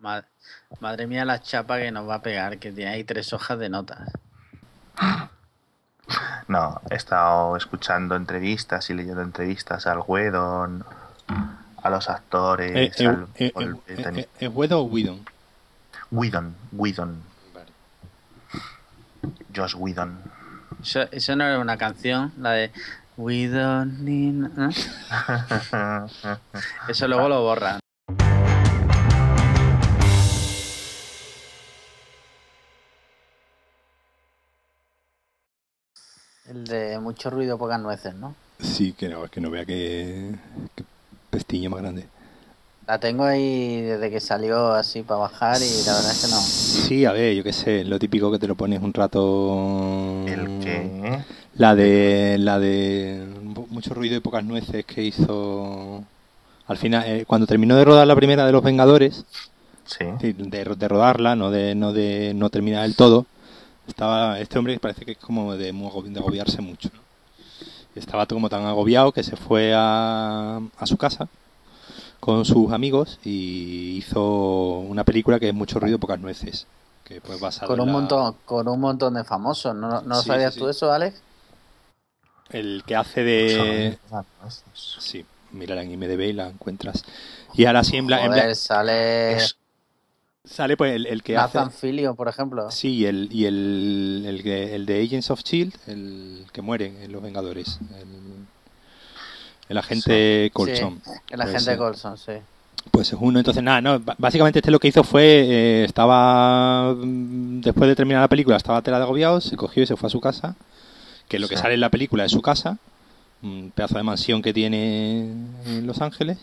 Ma- Madre mía, la chapa que nos va a pegar, que tiene ahí tres hojas de notas. No, he estado escuchando entrevistas y leyendo entrevistas al Whedon, a los actores, Eh, eh, al eh, Paul eh, eh, ¿Es Whedon o Whedon? Whedon, Whedon, Vale. Josh Whedon. Eso, eso no era una canción, la de need... ¿eh? Eso luego lo borran. El de mucho ruido, pocas nueces, ¿no? Sí, que no, que no vea que, que pestiño más grande. La tengo ahí desde que salió así para bajar y la verdad es que no. Sí, a ver, yo qué sé, lo típico que te lo pones un rato. El que... La de. La de. Mucho ruido y pocas nueces que hizo. Al final, eh, cuando terminó de rodar la primera de Los Vengadores, Sí. sí, de, de rodarla, no de, no de no terminar del todo, estaba este hombre parece que es como de, de agobiarse mucho. ¿no? Estaba como tan agobiado que se fue a, a su casa con sus amigos y hizo una película que es mucho ruido, pocas nueces. Que pues basada Con un la- montón, con un montón de famosos. ¿No, no Sí, sabías sí, tú sí. eso, Alex? El que hace de... Sí, mírala en IMDB y la encuentras. Y ahora sí, en bla- en Joder, sale Es- sale pues el, el que hace... Nathan Fillion, por ejemplo. Sí, y el, y el, el, de Agents of Shield, el que muere en Los Vengadores. El, el agente Colson. Sí, el agente Colson, sí. Pues es uno, entonces nada, no, básicamente este lo que hizo fue, eh, estaba, mm, después de terminar la película, estaba tela de agobiado, se cogió y se fue a su casa, que lo que sale en la película es su casa, un pedazo de mansión que tiene en Los Ángeles,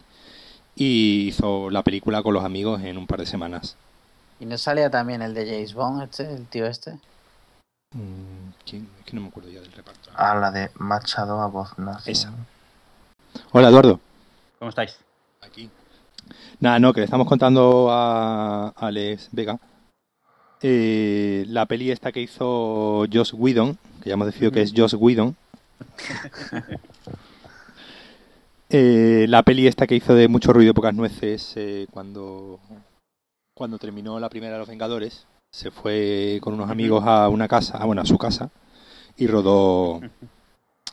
y hizo la película con los amigos en un par de semanas. ¿Y no salía también el de James Bond, este, el tío este? Mm, ¿quién? Es que no me acuerdo ya del reparto. A la de Machado a voz nazi. Esa. Hola Eduardo. ¿Cómo estáis? Aquí. Nada, no, que le estamos contando a Alex Vega. eh, la peli esta que hizo Joss Whedon, que ya hemos decidido que es Joss Whedon. Eh, la peli esta que hizo de mucho ruido y pocas nueces eh, cuando, cuando terminó la primera de los Vengadores. Se fue con unos amigos a una casa, ah, bueno, a su casa, y rodó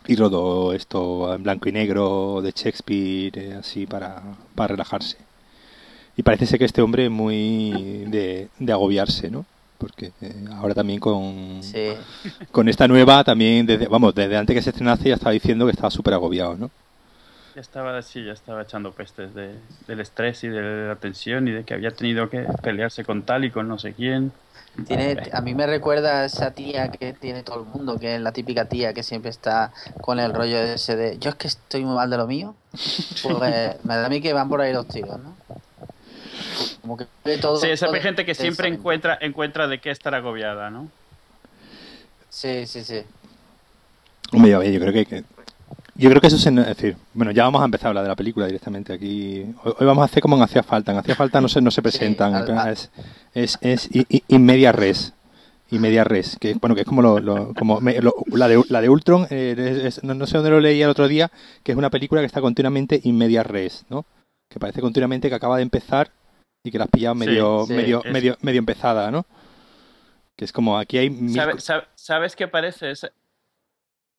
y rodó esto en blanco y negro de Shakespeare, eh, así para, para relajarse. Y parece ser que este hombre es muy de, de agobiarse, ¿no? Porque eh, ahora también con, Sí. con esta nueva, también, desde, vamos, desde antes que se estrenase ya estaba diciendo que estaba súper agobiado, ¿no? Ya estaba, sí, ya estaba echando pestes de, del estrés y de la tensión y de que había tenido que pelearse con tal y con no sé quién. Tiene, a mí me recuerda a esa tía que tiene todo el mundo, que es la típica tía que siempre está con el rollo ese de yo es que estoy muy mal de lo mío. Pues me da a mí que van por ahí los tiros, ¿no? Como que todo. Sí, esa todo gente que siempre encuentra, encuentra de qué estar agobiada, ¿no? Sí, sí, sí. Hombre, yo creo que, que- yo creo que eso se, es decir, bueno, ya vamos a empezar a hablar de la película directamente aquí. Hoy, hoy vamos a hacer como en hacía falta, en hacía falta no se no se presentan, al- es es es media res. Y media res, que bueno, que es como lo, lo- como me- lo- la de la de Ultron, eh, es- es- no, no sé dónde lo leí el otro día, que es una película que está continuamente in media res, ¿no? Que parece continuamente que acaba de empezar y que la has pillado medio sí, medio es- medio medio empezada, ¿no? Que es como aquí hay mil ¿Sabe- co- sabe- ¿Sabes qué parece? Es,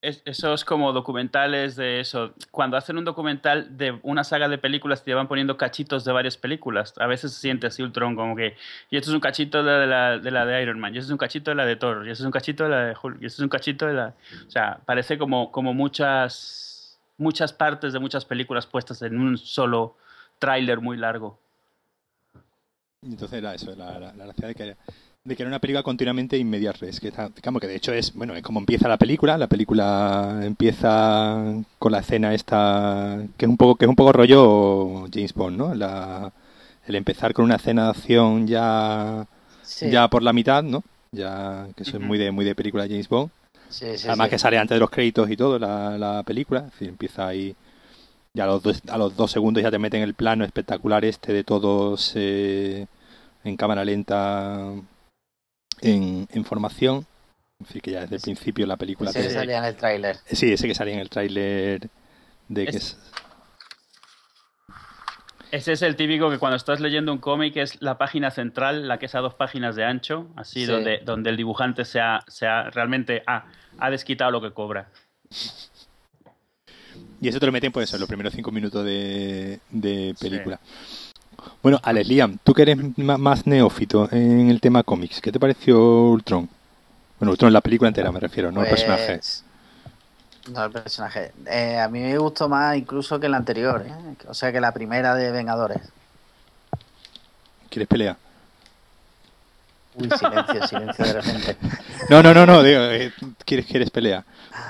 es- esos como documentales de eso. Cuando hacen un documental de una saga de películas, te van poniendo cachitos de varias películas. A veces se siente así Ultron, como que. Y esto es un cachito de la, de la de Iron Man, y esto es un cachito de la de Thor, y esto es un cachito de la de Hulk, y esto es un cachito de la. O sea, parece como, como muchas, muchas partes de muchas películas puestas en un solo tráiler muy largo. Entonces era eso, la, la, de que, de que era una película continuamente in medias res, que, digamos que de hecho es, bueno, es como empieza la película, la película empieza con la escena esta, que es un poco, que es un poco rollo James Bond, ¿no? La, el empezar con una escena de acción ya, Sí, ya por la mitad, ¿no? Ya, que eso es muy de, muy de película James Bond. sí, sí, Además que sale antes de los créditos y todo la, la película, es decir, empieza ahí ya a los, dos, a los dos segundos ya te meten el plano espectacular este de todos eh, en cámara lenta en, en formación. En fin, que ya desde el principio la película Ese que salía en el tráiler. Sí, ese que salía en el tráiler de que Es- es... Ese es el típico que cuando estás leyendo un cómic es la página central, la que es a dos páginas de ancho, así Sí. donde, donde el dibujante se ha, se ha realmente ha, ha desquitado lo que cobra. Y eso te lo meten, pues, en los primeros cinco minutos de, de película. Bueno, Alex Liam, tú que eres más neófito en el tema cómics, ¿qué te pareció Ultron? Bueno, Ultron, la película entera me refiero, no el personaje. Pues, No el personaje. Eh, a mí me gustó más incluso que la anterior, ¿eh? o sea que la primera de Vengadores. ¿Quieres pelear? Uy, silencio, silencio de repente. No, no, no, no, digo, eh, ¿quieres, ¿quieres pelea?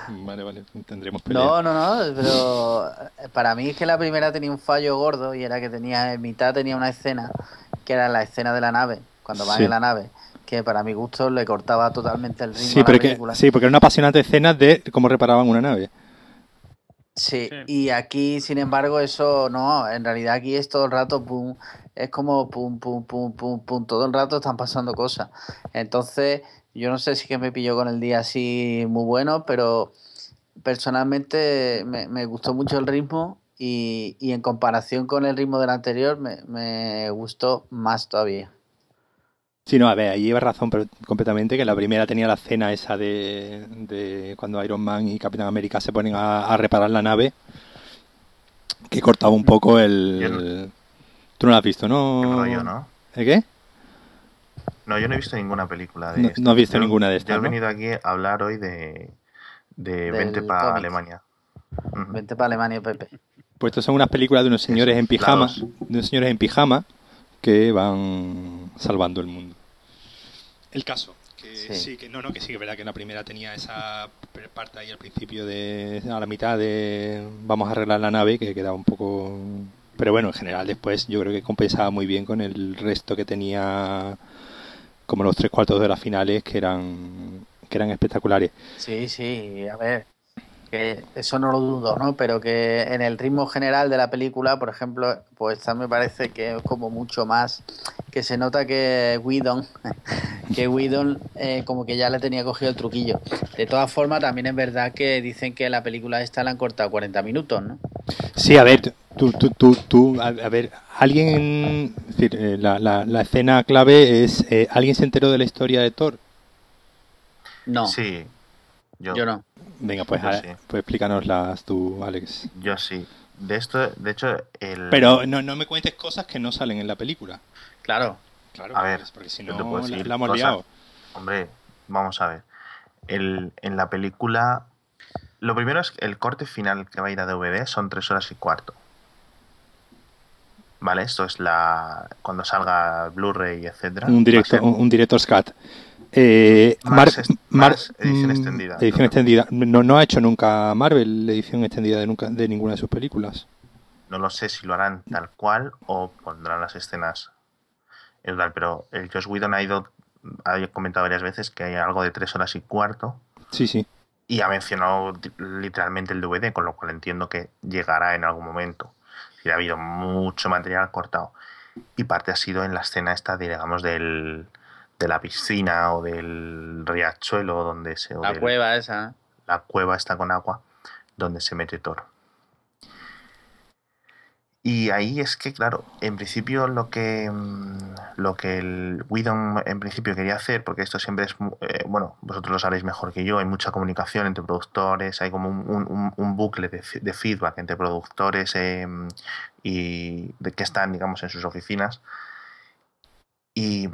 Vale, vale, tendremos pelea. No, no, no, pero eh, para mí es que la primera tenía un fallo gordo y era que tenía en mitad tenía una escena que era la escena de la nave, cuando van Sí. en la nave, que para mi gusto le cortaba totalmente el ritmo Sí, a la pero que, película. sí, porque era una apasionante escena de cómo reparaban una nave. Sí, Sí. y aquí, sin embargo, eso no, en realidad aquí es todo el rato, pum, es como pum, pum, pum, pum, pum, todo el rato están pasando cosas. Entonces, yo no sé si es que me pilló con el día así muy bueno, pero personalmente me, me gustó mucho el ritmo y, y en comparación con el ritmo del anterior me, me gustó más todavía. Sí, no, a ver, ahí lleva razón pero completamente que la primera tenía la escena esa de, de cuando Iron Man y Capitán América se ponen a, a reparar la nave, que cortaba un poco el... No- Tú no la has visto, ¿no? Rollo, ¿no? ¿El qué? No, yo no he visto ninguna película de No- estas. no has visto Yo- ninguna de Yo estas, he ¿no? venido aquí a hablar hoy de, de Vente para. Alemania. Vente para Alemania, Pepe. Pues estos son unas películas de unos señores en pijama, de unos señores en pijama que van salvando el mundo. El caso, que sí. Sí. que no, no, que sí, que es verdad que la primera tenía esa parte ahí al principio de a la mitad de vamos a arreglar la nave que quedaba un poco pero bueno, en general después yo creo que compensaba muy bien con el resto que tenía como los tres cuartos de las finales que eran que eran espectaculares. Sí, sí, a ver, que eso no lo dudo, ¿no? Pero que en el ritmo general de la película, por ejemplo, pues esta me parece que es como mucho más, que se nota que Whedon, que Whedon eh, como que ya le tenía cogido el truquillo. De todas formas, también es verdad que dicen que la película esta la han cortado 40 minutos, ¿no? Sí, a ver, tú, tú, tú, tú a, a ver, alguien, es decir, eh, la, la, la escena clave es, eh, ¿alguien se enteró de la historia de Thor? No, Sí, yo, yo no. Venga, pues, Yo a- sí. pues explícanoslas tú, Alex. yo sí. De esto, de hecho, el... Pero no, no me cuentes cosas que no salen en la película. Claro, Claro, A ver, pues, porque si no puedo la, la hemos cosas. liado. Hombre, vamos a ver. El, en la película... Lo primero es que el corte final que va a ir a DVD son tres horas y cuarto. Vale, esto es la... Cuando salga Blu-ray, etcétera. Un, directo, ser- un, un director's cut. Eh, Más Mar- est- Mar- más edición mm, extendida. Edición extendida. No, no ha hecho nunca Marvel edición extendida de, nunca, de ninguna de sus películas. No lo sé si lo harán tal cual o pondrán las escenas en tal, pero el Josh Whedon ha ido, ha comentado varias veces que hay algo de tres horas y cuarto Sí, sí. y ha mencionado literalmente el DVD, con lo cual entiendo que llegará en algún momento. Y ha habido mucho material cortado. Y parte ha sido en la escena esta, digamos, del, de la piscina o del riachuelo donde se... la del- cueva esa. la cueva está con agua donde se mete Thor. Y ahí es que, claro, en principio lo que mm, lo que el Whedon en principio quería hacer, porque esto siempre es, eh, bueno, vosotros lo sabréis mejor que yo, hay mucha comunicación entre productores, hay como un, un- un- un bucle de, feedback entre productores eh, y de que están, digamos, en sus oficinas. Y,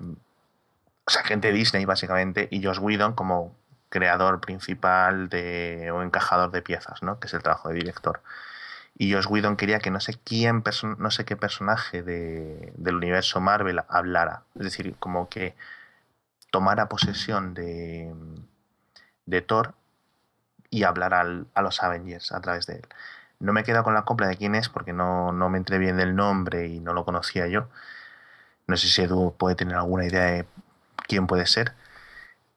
o sea, gente Disney, básicamente, y Josh Whedon como creador principal de, o encajador de piezas, ¿no? Que es el trabajo de director. Y Josh Whedon quería que no sé quién, no sé qué personaje de- del universo Marvel hablara. Es decir, como que tomara posesión de, de Thor y hablara al- a los Avengers a través de él. No me he quedado con la copla de quién es porque no, no me entré bien del nombre y no lo conocía yo. No sé si Edu puede tener alguna idea de quién puede ser.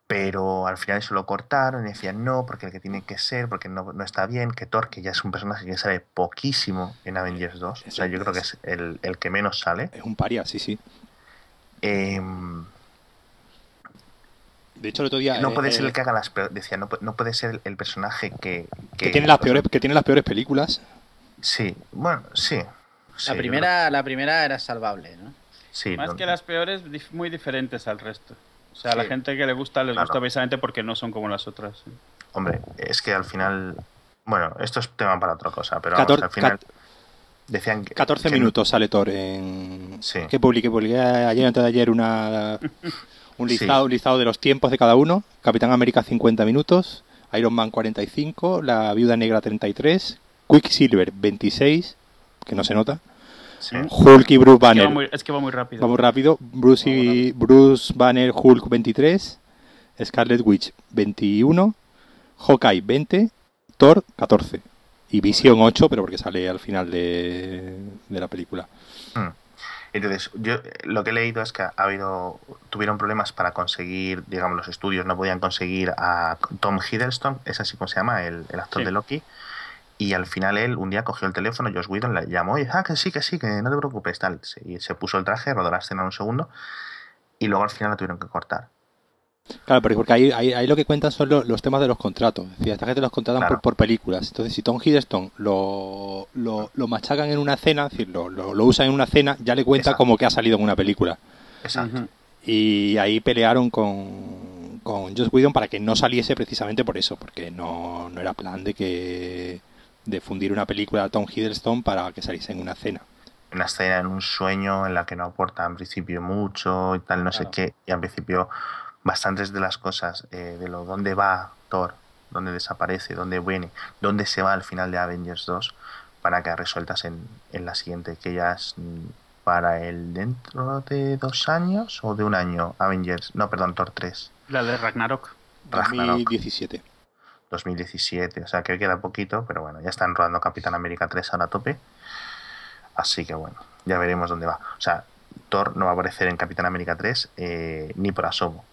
Pero al final se lo cortaron y decían no, porque el que tiene que ser, porque no, no está bien, que Thor, que ya es un personaje que sale poquísimo en Avengers 2, o sea, yo creo que es el, el que menos sale. Es un paria, sí, sí. Em, De hecho, el otro día. no eh, puede ser eh, el que haga las peores, decía, no, no puede ser el, el personaje que, que tiene las peores, que tiene las peores películas. Sí, bueno, sí, Sí, La primera, la primera era salvable, ¿no? Sí, Más no- que las peores, muy diferentes al resto. O sea, a la gente que le gusta, les Claro. gusta precisamente porque no son como las otras. sí. Hombre, es que al final. Bueno, esto es tema para otra cosa, pero Cator- vamos, al final. Decían que. 14 que- minutos sale Thor en... Sí. Que publiqué, publiqué ayer, antes de ayer, una, un, Sí. listado, un listado de los tiempos de cada uno. Capitán América 50 minutos, Iron Man 45, La Viuda Negra 33, Quicksilver 26, que no se nota, Sí. Hulk y Bruce Es que, Banner, va muy, es que va muy rápido. vamos rápido, Bruce, y, Bruce Banner Hulk 23, Scarlet Witch 21, Hawkeye 20, Thor 14 y Vision 8, pero porque sale al final de, de la película. Mm. Entonces, yo lo que he leído es que ha habido, tuvieron problemas para conseguir, digamos, los estudios no podían conseguir a Tom Hiddleston, es así como se llama, el, el actor Sí. de Loki, y al final él un día cogió el teléfono, Josh Whedon le llamó y dijo, ah, que sí, que sí, que no te preocupes, tal. Y se puso el traje, rodó la escena en un segundo, y luego al final la tuvieron que cortar. Claro, pero porque ahí, ahí, ahí lo que cuentan son lo- los temas de los contratos. Es decir, esta gente los contratan Claro. por, por películas. Entonces, si Tom Hiddleston lo, lo, lo machacan en una cena, es decir, lo, lo, lo usan en una cena, ya le cuenta Exacto. como que ha salido en una película. Exacto. Y ahí pelearon con, con Joss Whedon para que no saliese precisamente por eso, porque no, no era plan de que de fundir una película a Tom Hiddleston para que saliese en una cena. Una escena en un sueño en la que no aporta en principio mucho y tal, no sé qué, y al principio bastantes de las cosas eh, de lo dónde va Thor, dónde desaparece, dónde viene, dónde se va al final de Avengers 2, para que resueltas en, en la siguiente, que ya es mm, para el dentro de dos años o de un año, Avengers, no, perdón, Thor 3, La de Ragnarok. Ragnarok. 2017. 2017, o sea que queda poquito, pero bueno, ya están rodando Capitán América 3 ahora a tope, así que bueno, ya veremos dónde va. O sea, Thor no va a aparecer en Capitán América 3 eh, ni por asomo.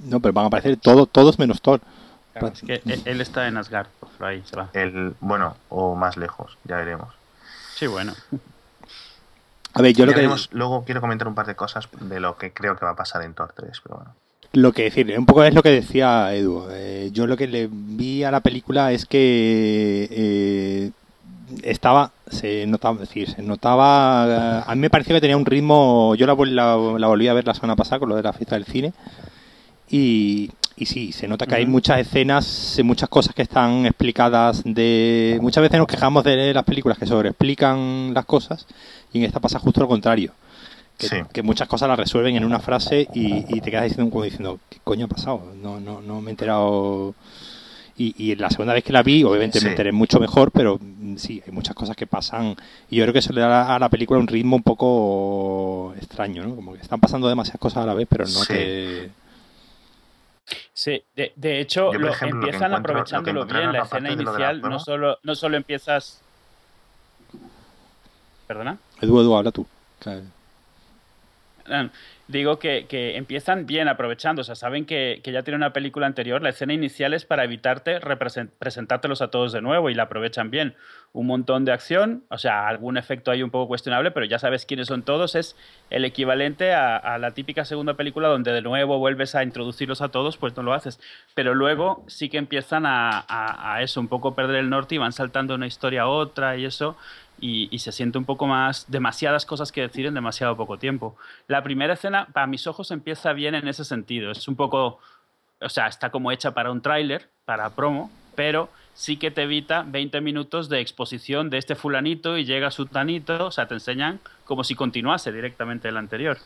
No, pero van a aparecer todo, todos menos Thor. Claro, es que él, está en Asgard, por ahí se va. El, bueno, o más lejos, ya veremos. Sí, bueno. A ver, yo Ya lo que, veremos, Luego quiero comentar un par de cosas de lo que creo que va a pasar en Thor 3, pero bueno. Lo que decir, un poco es lo que decía Edu. Eh, yo lo que le vi a la película es que eh, estaba, se notaba, es decir, se notaba, eh, a mí me pareció que tenía un ritmo, yo la, la, la volví a ver la semana pasada con lo de la fiesta del cine y, y sí, se nota que hay muchas escenas, eh, muchas cosas que están explicadas de, muchas veces nos quejamos de las películas que sobreexplican las cosas y en esta pasa justo lo contrario que, Sí. que muchas cosas las resuelven en una frase y, y te quedas diciendo, como diciendo, ¿qué coño ha pasado? No, no, no me he enterado. Y, y la segunda vez que la vi, obviamente Sí. me enteré mucho mejor, pero mm, sí, hay muchas cosas que pasan. Y yo creo que eso le da a la película un ritmo un poco extraño, ¿no? Como que están pasando demasiadas cosas a la vez, pero no Sí. te. Sí, de, de hecho, Yo, lo, ejemplo, lo empiezan lo aprovechándolo encontraron bien. La aparte escena lo la inicial no solo, no solo empiezas. ¿Perdona? Edu, Edu, habla tú. Claro. Digo que, que empiezan bien aprovechando, o sea, saben que, que ya tiene una película anterior, la escena inicial es para evitarte presentártelos a todos de nuevo y la aprovechan bien. Un montón de acción, o sea, algún efecto ahí un poco cuestionable, pero ya sabes quiénes son todos, es el equivalente a, a la típica segunda película donde de nuevo vuelves a introducirlos a todos, pues no lo haces. Pero luego sí que empiezan a, a- a eso, un poco perder el norte y van saltando una historia a otra y eso, y, se siente un poco más, demasiadas cosas que decir en demasiado poco tiempo. La primera escena, para mis ojos, empieza bien en ese sentido. Es un poco, o sea, está como hecha para un tráiler, para promo, pero sí que te evita 20 minutos de exposición de este fulanito y llega su tanito, o sea, te enseñan como si continuase directamente el anterior.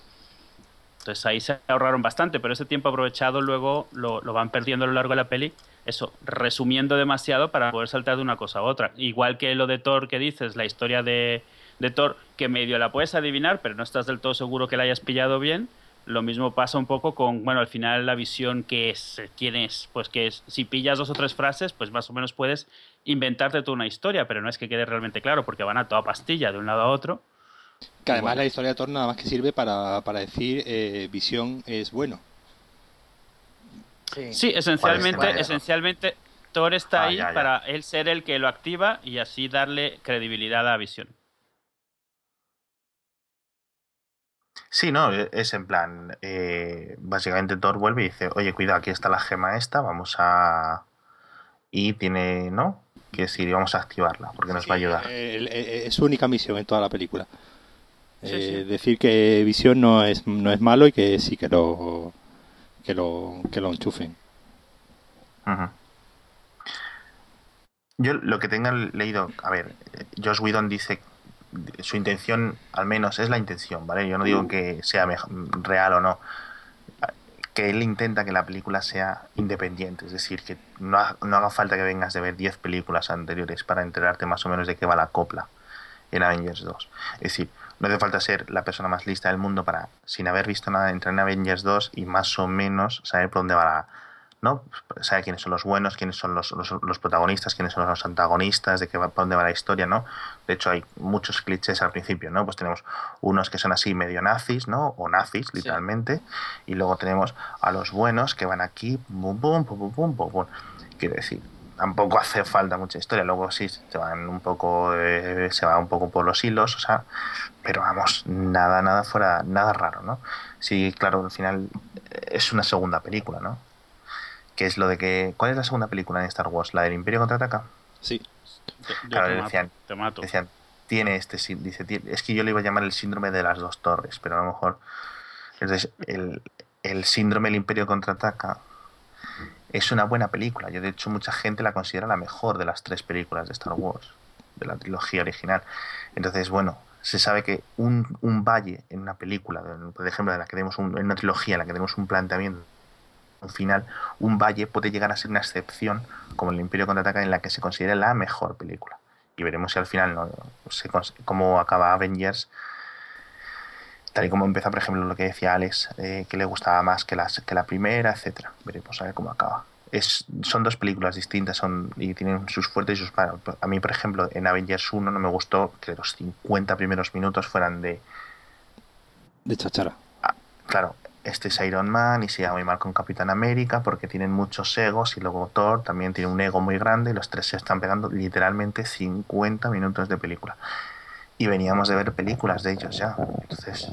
Entonces ahí se ahorraron bastante, pero ese tiempo aprovechado luego lo, lo van perdiendo a lo largo de la peli. Eso, resumiendo demasiado para poder saltar de una cosa a otra. Igual que lo de Thor que dices, la historia de, de Thor, que medio la puedes adivinar, pero no estás del todo seguro que la hayas pillado bien. Lo mismo pasa un poco con, bueno, al final la visión que es, quién es, pues que es, si pillas dos o tres frases, pues más o menos puedes inventarte tú una historia, pero no es que quede realmente claro, porque van a toda pastilla de un lado a otro. Que además Bueno. la historia de Thor nada más que sirve para, para decir eh, visión es bueno. Sí. Sí, esencialmente, vale. esencialmente Thor está Ah, ahí ya, ya. para él ser el que lo activa y así darle credibilidad a la visión. Sí, no, e- es en plan, eh, básicamente Thor vuelve y dice, oye, cuidado, aquí está la gema esta, vamos a... Y tiene, ¿no? que decir, vamos a activarla, porque nos va a ayudar. es su única misión en toda la película. Sí, sí. Eh, decir que Visión no es, no es malo y que sí que lo que lo, que lo enchufen. Yo lo que tengan leído, a ver, Josh Whedon dice, su intención al menos es la intención, ¿vale? Yo no digo que sea real o no, que él intenta que la película sea independiente, es decir, que no, ha- no haga falta que vengas de ver 10 películas anteriores para enterarte más o menos de qué va la copla en Avengers 2. Es decir, no hace falta ser la persona más lista del mundo para, sin haber visto nada, entrar en Avengers 2 y más o menos saber por dónde va la, ¿no? Saber quiénes son los buenos, quiénes son los, los, los protagonistas, quiénes son los antagonistas, de qué va, dónde va la historia, ¿no? De hecho, hay muchos clichés al principio, ¿no? Pues tenemos unos que son así medio nazis, ¿no? O nazis, Sí. literalmente. Y luego tenemos a los buenos que van aquí, pum, pum, pum, pum, pum, pum, pum. Quiero decir, tampoco hace falta mucha historia. Luego sí, se van un poco, eh, se va un poco por los hilos, o sea, pero vamos, nada, nada fuera, nada raro, ¿no? Sí, claro, al final eh, es una segunda película, ¿no? Que es lo de que. ¿Cuál es la segunda película en Star Wars? ¿La del Imperio contraataca? Sí. Yo- yo Claro, te, mato, decían- te mato. Decían, tiene este. sí- Dice, "Tiene-". es que yo le iba a llamar el síndrome de las dos torres, pero a lo mejor. Entonces, el, el síndrome del Imperio contraataca es una buena película. Yo, de hecho, mucha gente la considera la mejor de las tres películas de Star Wars, de la trilogía original. Entonces, bueno, se sabe que un, un valle en una película, por ejemplo, en la que tenemos un- en una trilogía en la que tenemos un planteamiento, un final, un valle puede llegar a ser una excepción, como el Imperio contraataca, en la que se considera la mejor película. Y veremos si al final no, se cómo acaba Avengers tal y como empieza, por ejemplo, lo que decía Alex, eh, que le gustaba más que, las, que la primera, etcétera. Veremos a ver cómo acaba. Es, son dos películas distintas son, y tienen sus fuertes y sus malos. A mí, por ejemplo, en Avengers 1 no me gustó que los 50 primeros minutos fueran de, De chachara. claro, este es Iron Man y se llama muy mal con Capitán América porque tienen muchos egos y luego Thor también tiene un ego muy grande y los tres se están pegando literalmente 50 minutos de película. Y veníamos de ver películas de ellos ya. Entonces,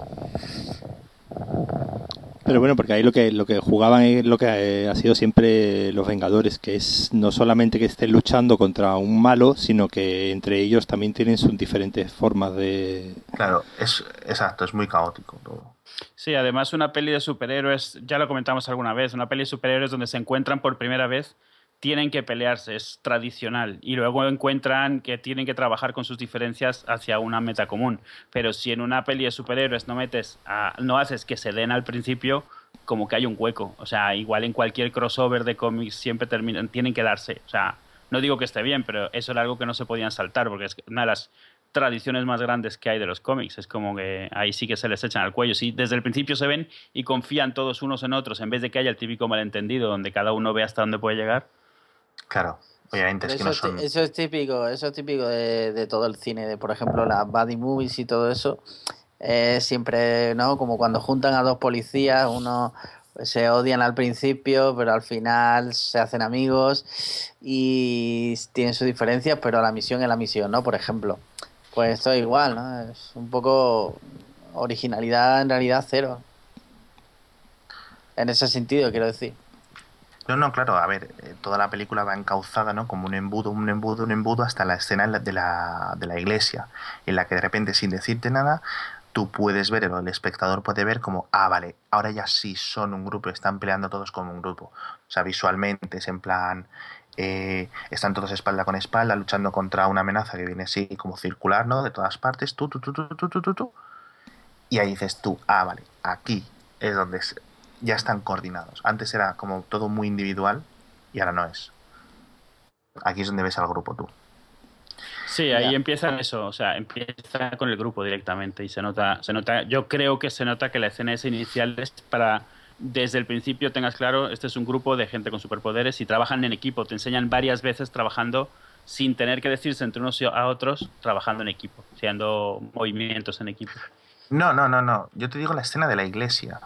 Pero bueno, porque ahí lo que lo que jugaban es lo que eh, ha sido siempre los Vengadores, que es no solamente que estén luchando contra un malo, sino que entre ellos también tienen sus diferentes formas de... claro, es exacto, es muy caótico todo. Sí, además una peli de superhéroes, ya lo comentamos alguna vez, una peli de superhéroes donde se encuentran por primera vez, tienen que pelearse, es tradicional, y luego encuentran que tienen que trabajar con sus diferencias hacia una meta común. Pero si en una peli de superhéroes no metes, a- no haces que se den al principio, como que hay un hueco. O sea, igual en cualquier crossover de cómics siempre terminan, tienen que darse. O sea, no digo que esté bien, pero eso era algo que no se podían saltar, porque es una de las tradiciones más grandes que hay de los cómics. Es como que ahí sí que se les echan al cuello. Sí, desde el principio se ven y confían todos unos en otros, en vez de que haya el típico malentendido donde cada uno ve hasta dónde puede llegar. Claro, obviamente es que eso, no son... eso es típico, eso es típico de, de todo el cine, de por ejemplo las buddy movies y todo eso. Eh, siempre, ¿no? Como cuando juntan a dos policías, uno se odian al principio, pero al final se hacen amigos y tienen sus diferencias, pero la misión es la misión, ¿no? Por ejemplo. Pues esto es igual, ¿no? Es un poco originalidad en realidad cero. En ese sentido, quiero decir. No, no, claro, a ver, eh, toda la película va encauzada, ¿no? Como un embudo, un embudo, un embudo, hasta la escena de la, de la iglesia, en la que de repente, sin decirte nada, tú puedes ver, el espectador puede ver como, ah, vale, ahora ya sí son un grupo, están peleando todos como un grupo. O sea, visualmente es en plan, eh, están todos espalda con espalda luchando contra una amenaza que viene así como circular, ¿no? De todas partes, tú, tú, tú, tú, tú, tú, tú. Y ahí dices tú, ah, vale, aquí es donde ya están coordinados. Antes era como todo muy individual y ahora no es. Aquí es donde ves al grupo tú. Sí, ahí Ya. empiezan eso, o sea, empieza con el grupo directamente y se nota, se nota, yo creo que se nota que la escena esa inicial es para desde el principio tengas claro, este es un grupo de gente con superpoderes y trabajan en equipo, te enseñan varias veces trabajando sin tener que decirse entre unos y a otros, trabajando en equipo, haciendo movimientos en equipo. No, no, no, no. Yo te digo la escena de la iglesia.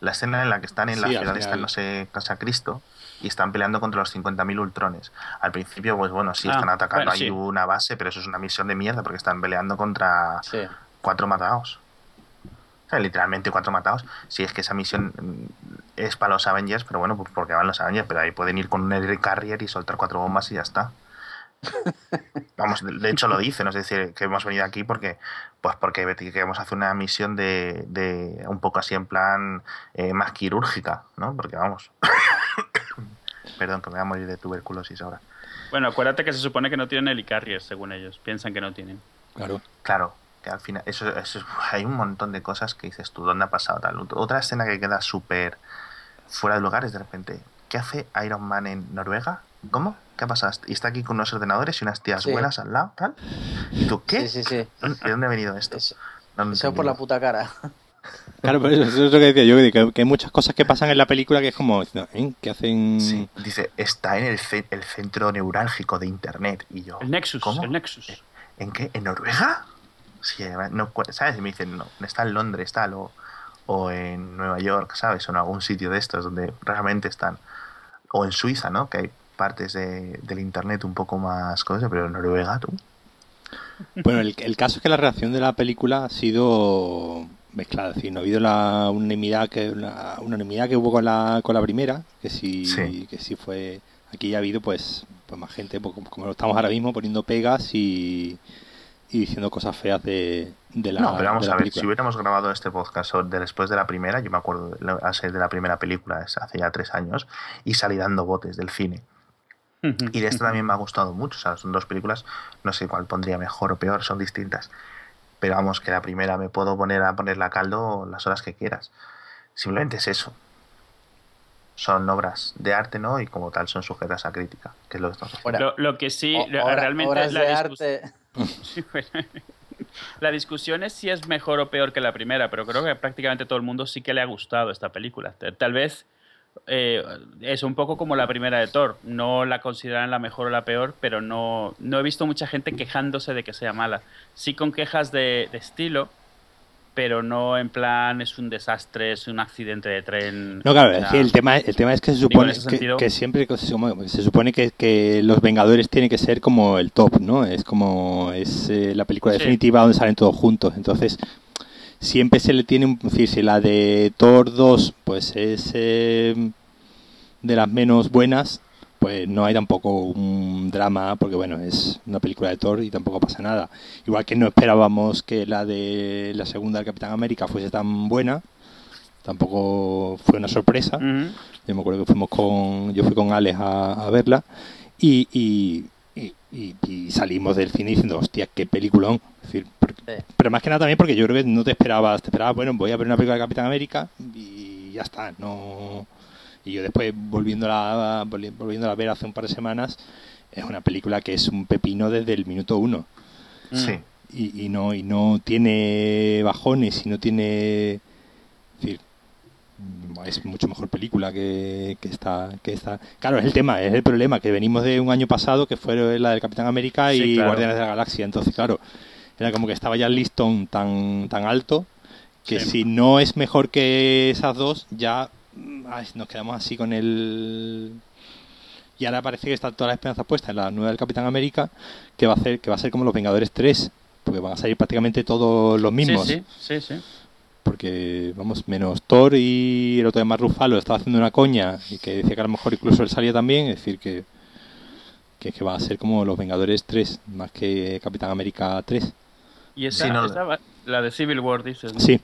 La escena en la que están en la Sí, ciudad, están, no sé, Casa Cristo, y están peleando contra los 50.000 ultrones. Al principio, pues bueno, sí Ah, están atacando bueno, ahí sí. una base, pero eso es una misión de mierda porque están peleando contra Sí. cuatro matados. O sea, literalmente cuatro matados. Si es que esa misión mm, es para los Avengers, pero bueno, pues porque van los Avengers, pero ahí pueden ir con un Air Carrier y soltar cuatro bombas y ya está. Vamos, de hecho lo dice, ¿no? es decir, que hemos venido aquí porque pues porque queremos hacer una misión de, de un poco así en plan eh, más quirúrgica, ¿no? Porque vamos. Perdón, que me voy a morir de tuberculosis ahora. Bueno, acuérdate que se supone que no tienen helicarriers, según ellos. Piensan que no tienen. Claro. Claro, que al final, eso, eso- hay un montón de cosas que dices tú, ¿dónde ha pasado tal? Otra escena que queda súper fuera de lugar es de repente, ¿qué hace Iron Man en Noruega? ¿Cómo? ¿Qué ha pasado? Y está aquí con unos ordenadores y unas tías Sí. buenas al lado, tal. ¿Y tú qué? Sí, sí, sí. ¿Dónde- ¿De dónde ha venido esto? Eso, No eso por la puta cara. Claro, pero eso, eso es lo que decía yo, que, que hay muchas cosas que pasan en la película que es como, ¿eh? que hacen... Sí, dice, está en el, ce- el centro neurálgico de Internet. Y yo, El Nexus, ¿cómo? el Nexus. ¿En qué? ¿En Noruega? Sí, además, no, ¿sabes? Y me dicen, no, está en Londres, tal, o, o en Nueva York, ¿sabes? O en algún sitio de estos donde realmente están. O en Suiza, ¿no? Que hay partes de- del Internet un poco más cosas, pero Noruega, tú. Bueno, el, el caso es que la reacción de la película ha sido mezclada, es decir, no ha habido la unanimidad que la unanimidad que hubo con la con la primera, que sí, Sí. que sí fue aquí ya ha habido pues, pues más gente, pues, como, lo estamos ahora mismo poniendo pegas y, y diciendo cosas feas de, de la no, pero vamos a ver, película. si hubiéramos grabado este podcast después de la primera, yo me acuerdo de la- hace de la primera película, hace ya tres años, y salí dando botes del cine. Y de esta también me ha gustado mucho. O sea, son dos películas, no sé cuál pondría mejor o peor, son distintas. Pero vamos, que la primera me puedo poner a ponerla a caldo las horas que quieras. Simplemente es eso. Son obras de arte, ¿no? Y como tal son sujetas a crítica, que es lo que estamos haciendo. Lo, lo que sí, o- lo- hora- realmente horas la de arte. La discusión es si es mejor o peor que la primera, pero creo que prácticamente todo el mundo sí que le ha gustado esta película. Tal- Tal vez eh, es un poco como la primera de Thor. No la consideran la mejor o la peor, pero no, no he visto mucha gente quejándose de que sea mala. Sí con quejas de, de estilo, pero no en plan es un desastre, es un accidente de tren. No, claro, que el tema, el tema es que se supone que, siempre que se, supone que, que los Vengadores tienen que ser como el top, ¿no? Es como es eh, la película Sí. definitiva donde salen todos juntos. Entonces, siempre se le tiene un... decir, si la de Thor 2 pues es eh, de las menos buenas, pues no hay tampoco un drama, porque bueno, es una película de Thor y tampoco pasa nada. Igual que no esperábamos que la de la segunda del Capitán América fuese tan buena, tampoco fue una sorpresa. Yo me acuerdo que fuimos con, yo fui con Alex a, a verla y, y, y- y- salimos del cine diciendo, hostia, qué peliculón. Es decir, Sí. pero más que nada también porque yo creo que no te esperabas, te esperabas, bueno, voy a ver una película de Capitán América y ya está, no... Y yo después volviéndola, volvi- volviéndola a ver hace un par de semanas, es una película que es un pepino desde el minuto uno Sí. y, y no y no tiene bajones y no tiene es decir mm, es mucho mejor película que, que esta que esta claro es el tema es el problema que venimos de un año pasado que fue la del Capitán América y claro. Guardianes de la Galaxia entonces claro era como que estaba ya el listón tan tan alto que Sí. si no es mejor que esas dos ya mm, ay, nos quedamos así con el y ahora parece que está toda la esperanza puesta en la nueva del Capitán América que va a hacer que va a ser como los Vengadores 3 porque van a salir prácticamente todos los mismos Sí, sí, sí, sí. porque vamos menos Thor y el otro de Mark Ruffalo estaba haciendo una coña y que decía que a lo mejor incluso él salía también es decir que que, que va a ser como los Vengadores 3 más que Capitán América 3 Y esa, Sí, no- esa va- la de Civil War, dices. ¿no? sí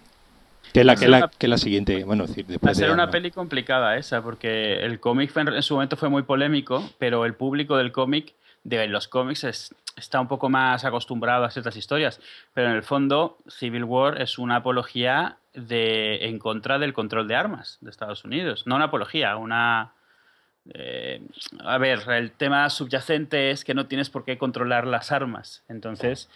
que la que, la, que la siguiente bueno decir Va a después ser de una peli complicada esa, porque el cómic fue- en su momento fue muy polémico, pero el público del cómic, de los cómics, es- está un poco más acostumbrado a ciertas historias. Pero en el fondo, Civil War es una apología de, en contra del control de armas de Estados Unidos. No una apología, una... eh, a ver, el tema subyacente es que no tienes por qué controlar las armas. Entonces,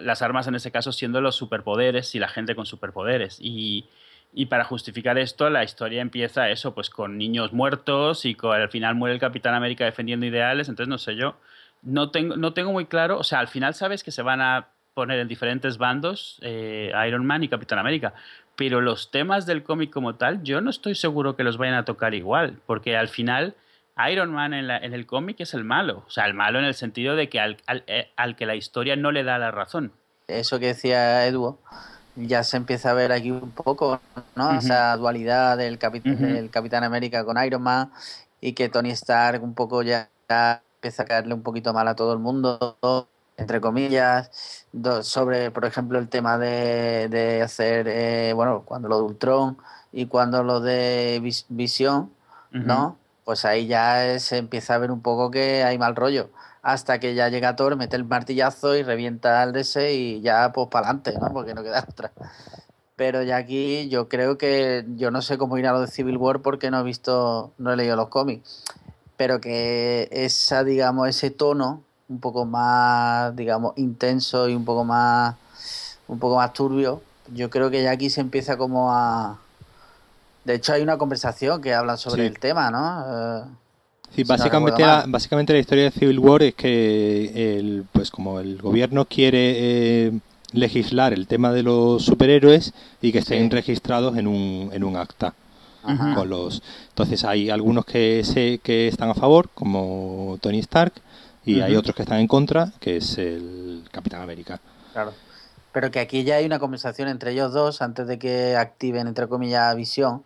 las armas en ese caso siendo los superpoderes y la gente con superpoderes. Y, y para justificar esto, la historia empieza eso, pues con niños muertos y con, al final muere el Capitán América defendiendo ideales. Entonces, no sé yo, no tengo, no tengo muy claro, o sea, al final sabes que se van a poner en diferentes bandos eh, Iron Man y Capitán América, pero los temas del cómic como tal, yo no estoy seguro que los vayan a tocar igual, porque al final Iron Man en, la- en el cómic es el malo, o sea, el malo en el sentido de que al, al- eh, al que la historia no le da la razón. Eso que decía Edu, ya se empieza a ver aquí un poco, ¿no? Esa dualidad del, Capitán América con Iron Man y que Tony Stark un poco ya empieza a caerle un poquito mal a todo el mundo, entre comillas, sobre, por ejemplo, el tema de, de hacer, eh, bueno, cuando lo de Ultron y cuando lo de Visión, ¿no? Pues ahí ya se empieza a ver un poco que hay mal rollo. Hasta que ya llega Thor, mete el martillazo y revienta al DS y ya pues para adelante, ¿no? Porque no queda otra. Pero ya aquí yo creo que yo no sé cómo ir a lo de Civil War porque no he visto, no he leído los cómics. Pero que esa, digamos, ese tono un poco más, digamos, intenso y un poco más, un poco más turbio, yo creo que ya aquí se empieza como a... De hecho, hay una conversación que habla sobre el tema, ¿no? Eh, sí, básicamente, la, básicamente la historia de Civil War es que, el, pues como el gobierno quiere eh, legislar el tema de los superhéroes y que estén registrados en un, en un acta. Con los, entonces hay algunos que, se, que están a favor, como Tony Stark, y hay otros que están en contra, que es el Capitán América. Claro. Pero que aquí ya hay una conversación entre ellos dos antes de que activen, entre comillas, visión,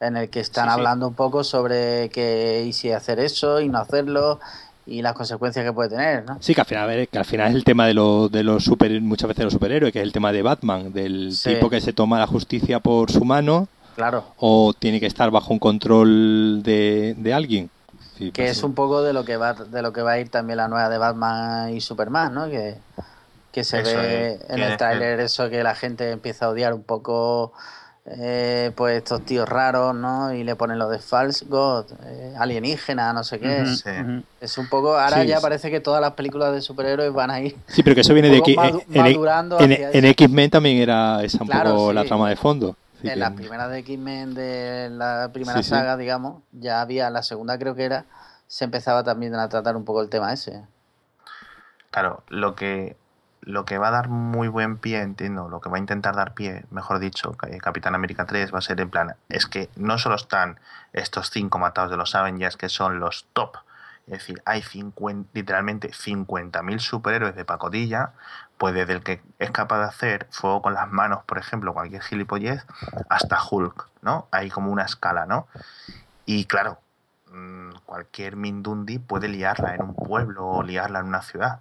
en el que están hablando un poco sobre que y si hacer eso y no hacerlo y las consecuencias que puede tener, ¿no? Sí, que al final, que al final es el tema de, los de los super, muchas veces los superhéroes, que es el tema de Batman, del tipo que se toma la justicia por su mano, claro. o tiene que estar bajo un control de, de alguien que pues es un poco de lo que va de lo que va a ir también la nueva de Batman y Superman, ¿no? Que, se ve en el tráiler eso que la gente empieza a odiar un poco eh, pues estos tíos raros, ¿no? Y le ponen lo de false god, eh, alienígena, no sé qué. Es un poco, ahora ya parece que todas las películas de superhéroes van a ir. Sí, pero que eso viene de aquí. en, X-Men también era esa un poco la trama de fondo en la primera de X-Men, de la primera saga, digamos, ya había, la segunda creo que era, se empezaba también a tratar un poco el tema ese. Claro, lo que, lo que va a dar muy buen pie, entiendo, lo que va a intentar dar pie, mejor dicho, Capitán América 3 va a ser en plan, es que no solo están estos cinco matados de los Avengers, que son los top, es decir, hay 50, literalmente 50.000 superhéroes de pacotilla, pues desde el que es capaz de hacer fuego con las manos, por ejemplo, cualquier gilipollez, hasta Hulk, ¿no? Hay como una escala, ¿no? Y claro, mm, cualquier Mindundi puede liarla en un pueblo o liarla en una ciudad.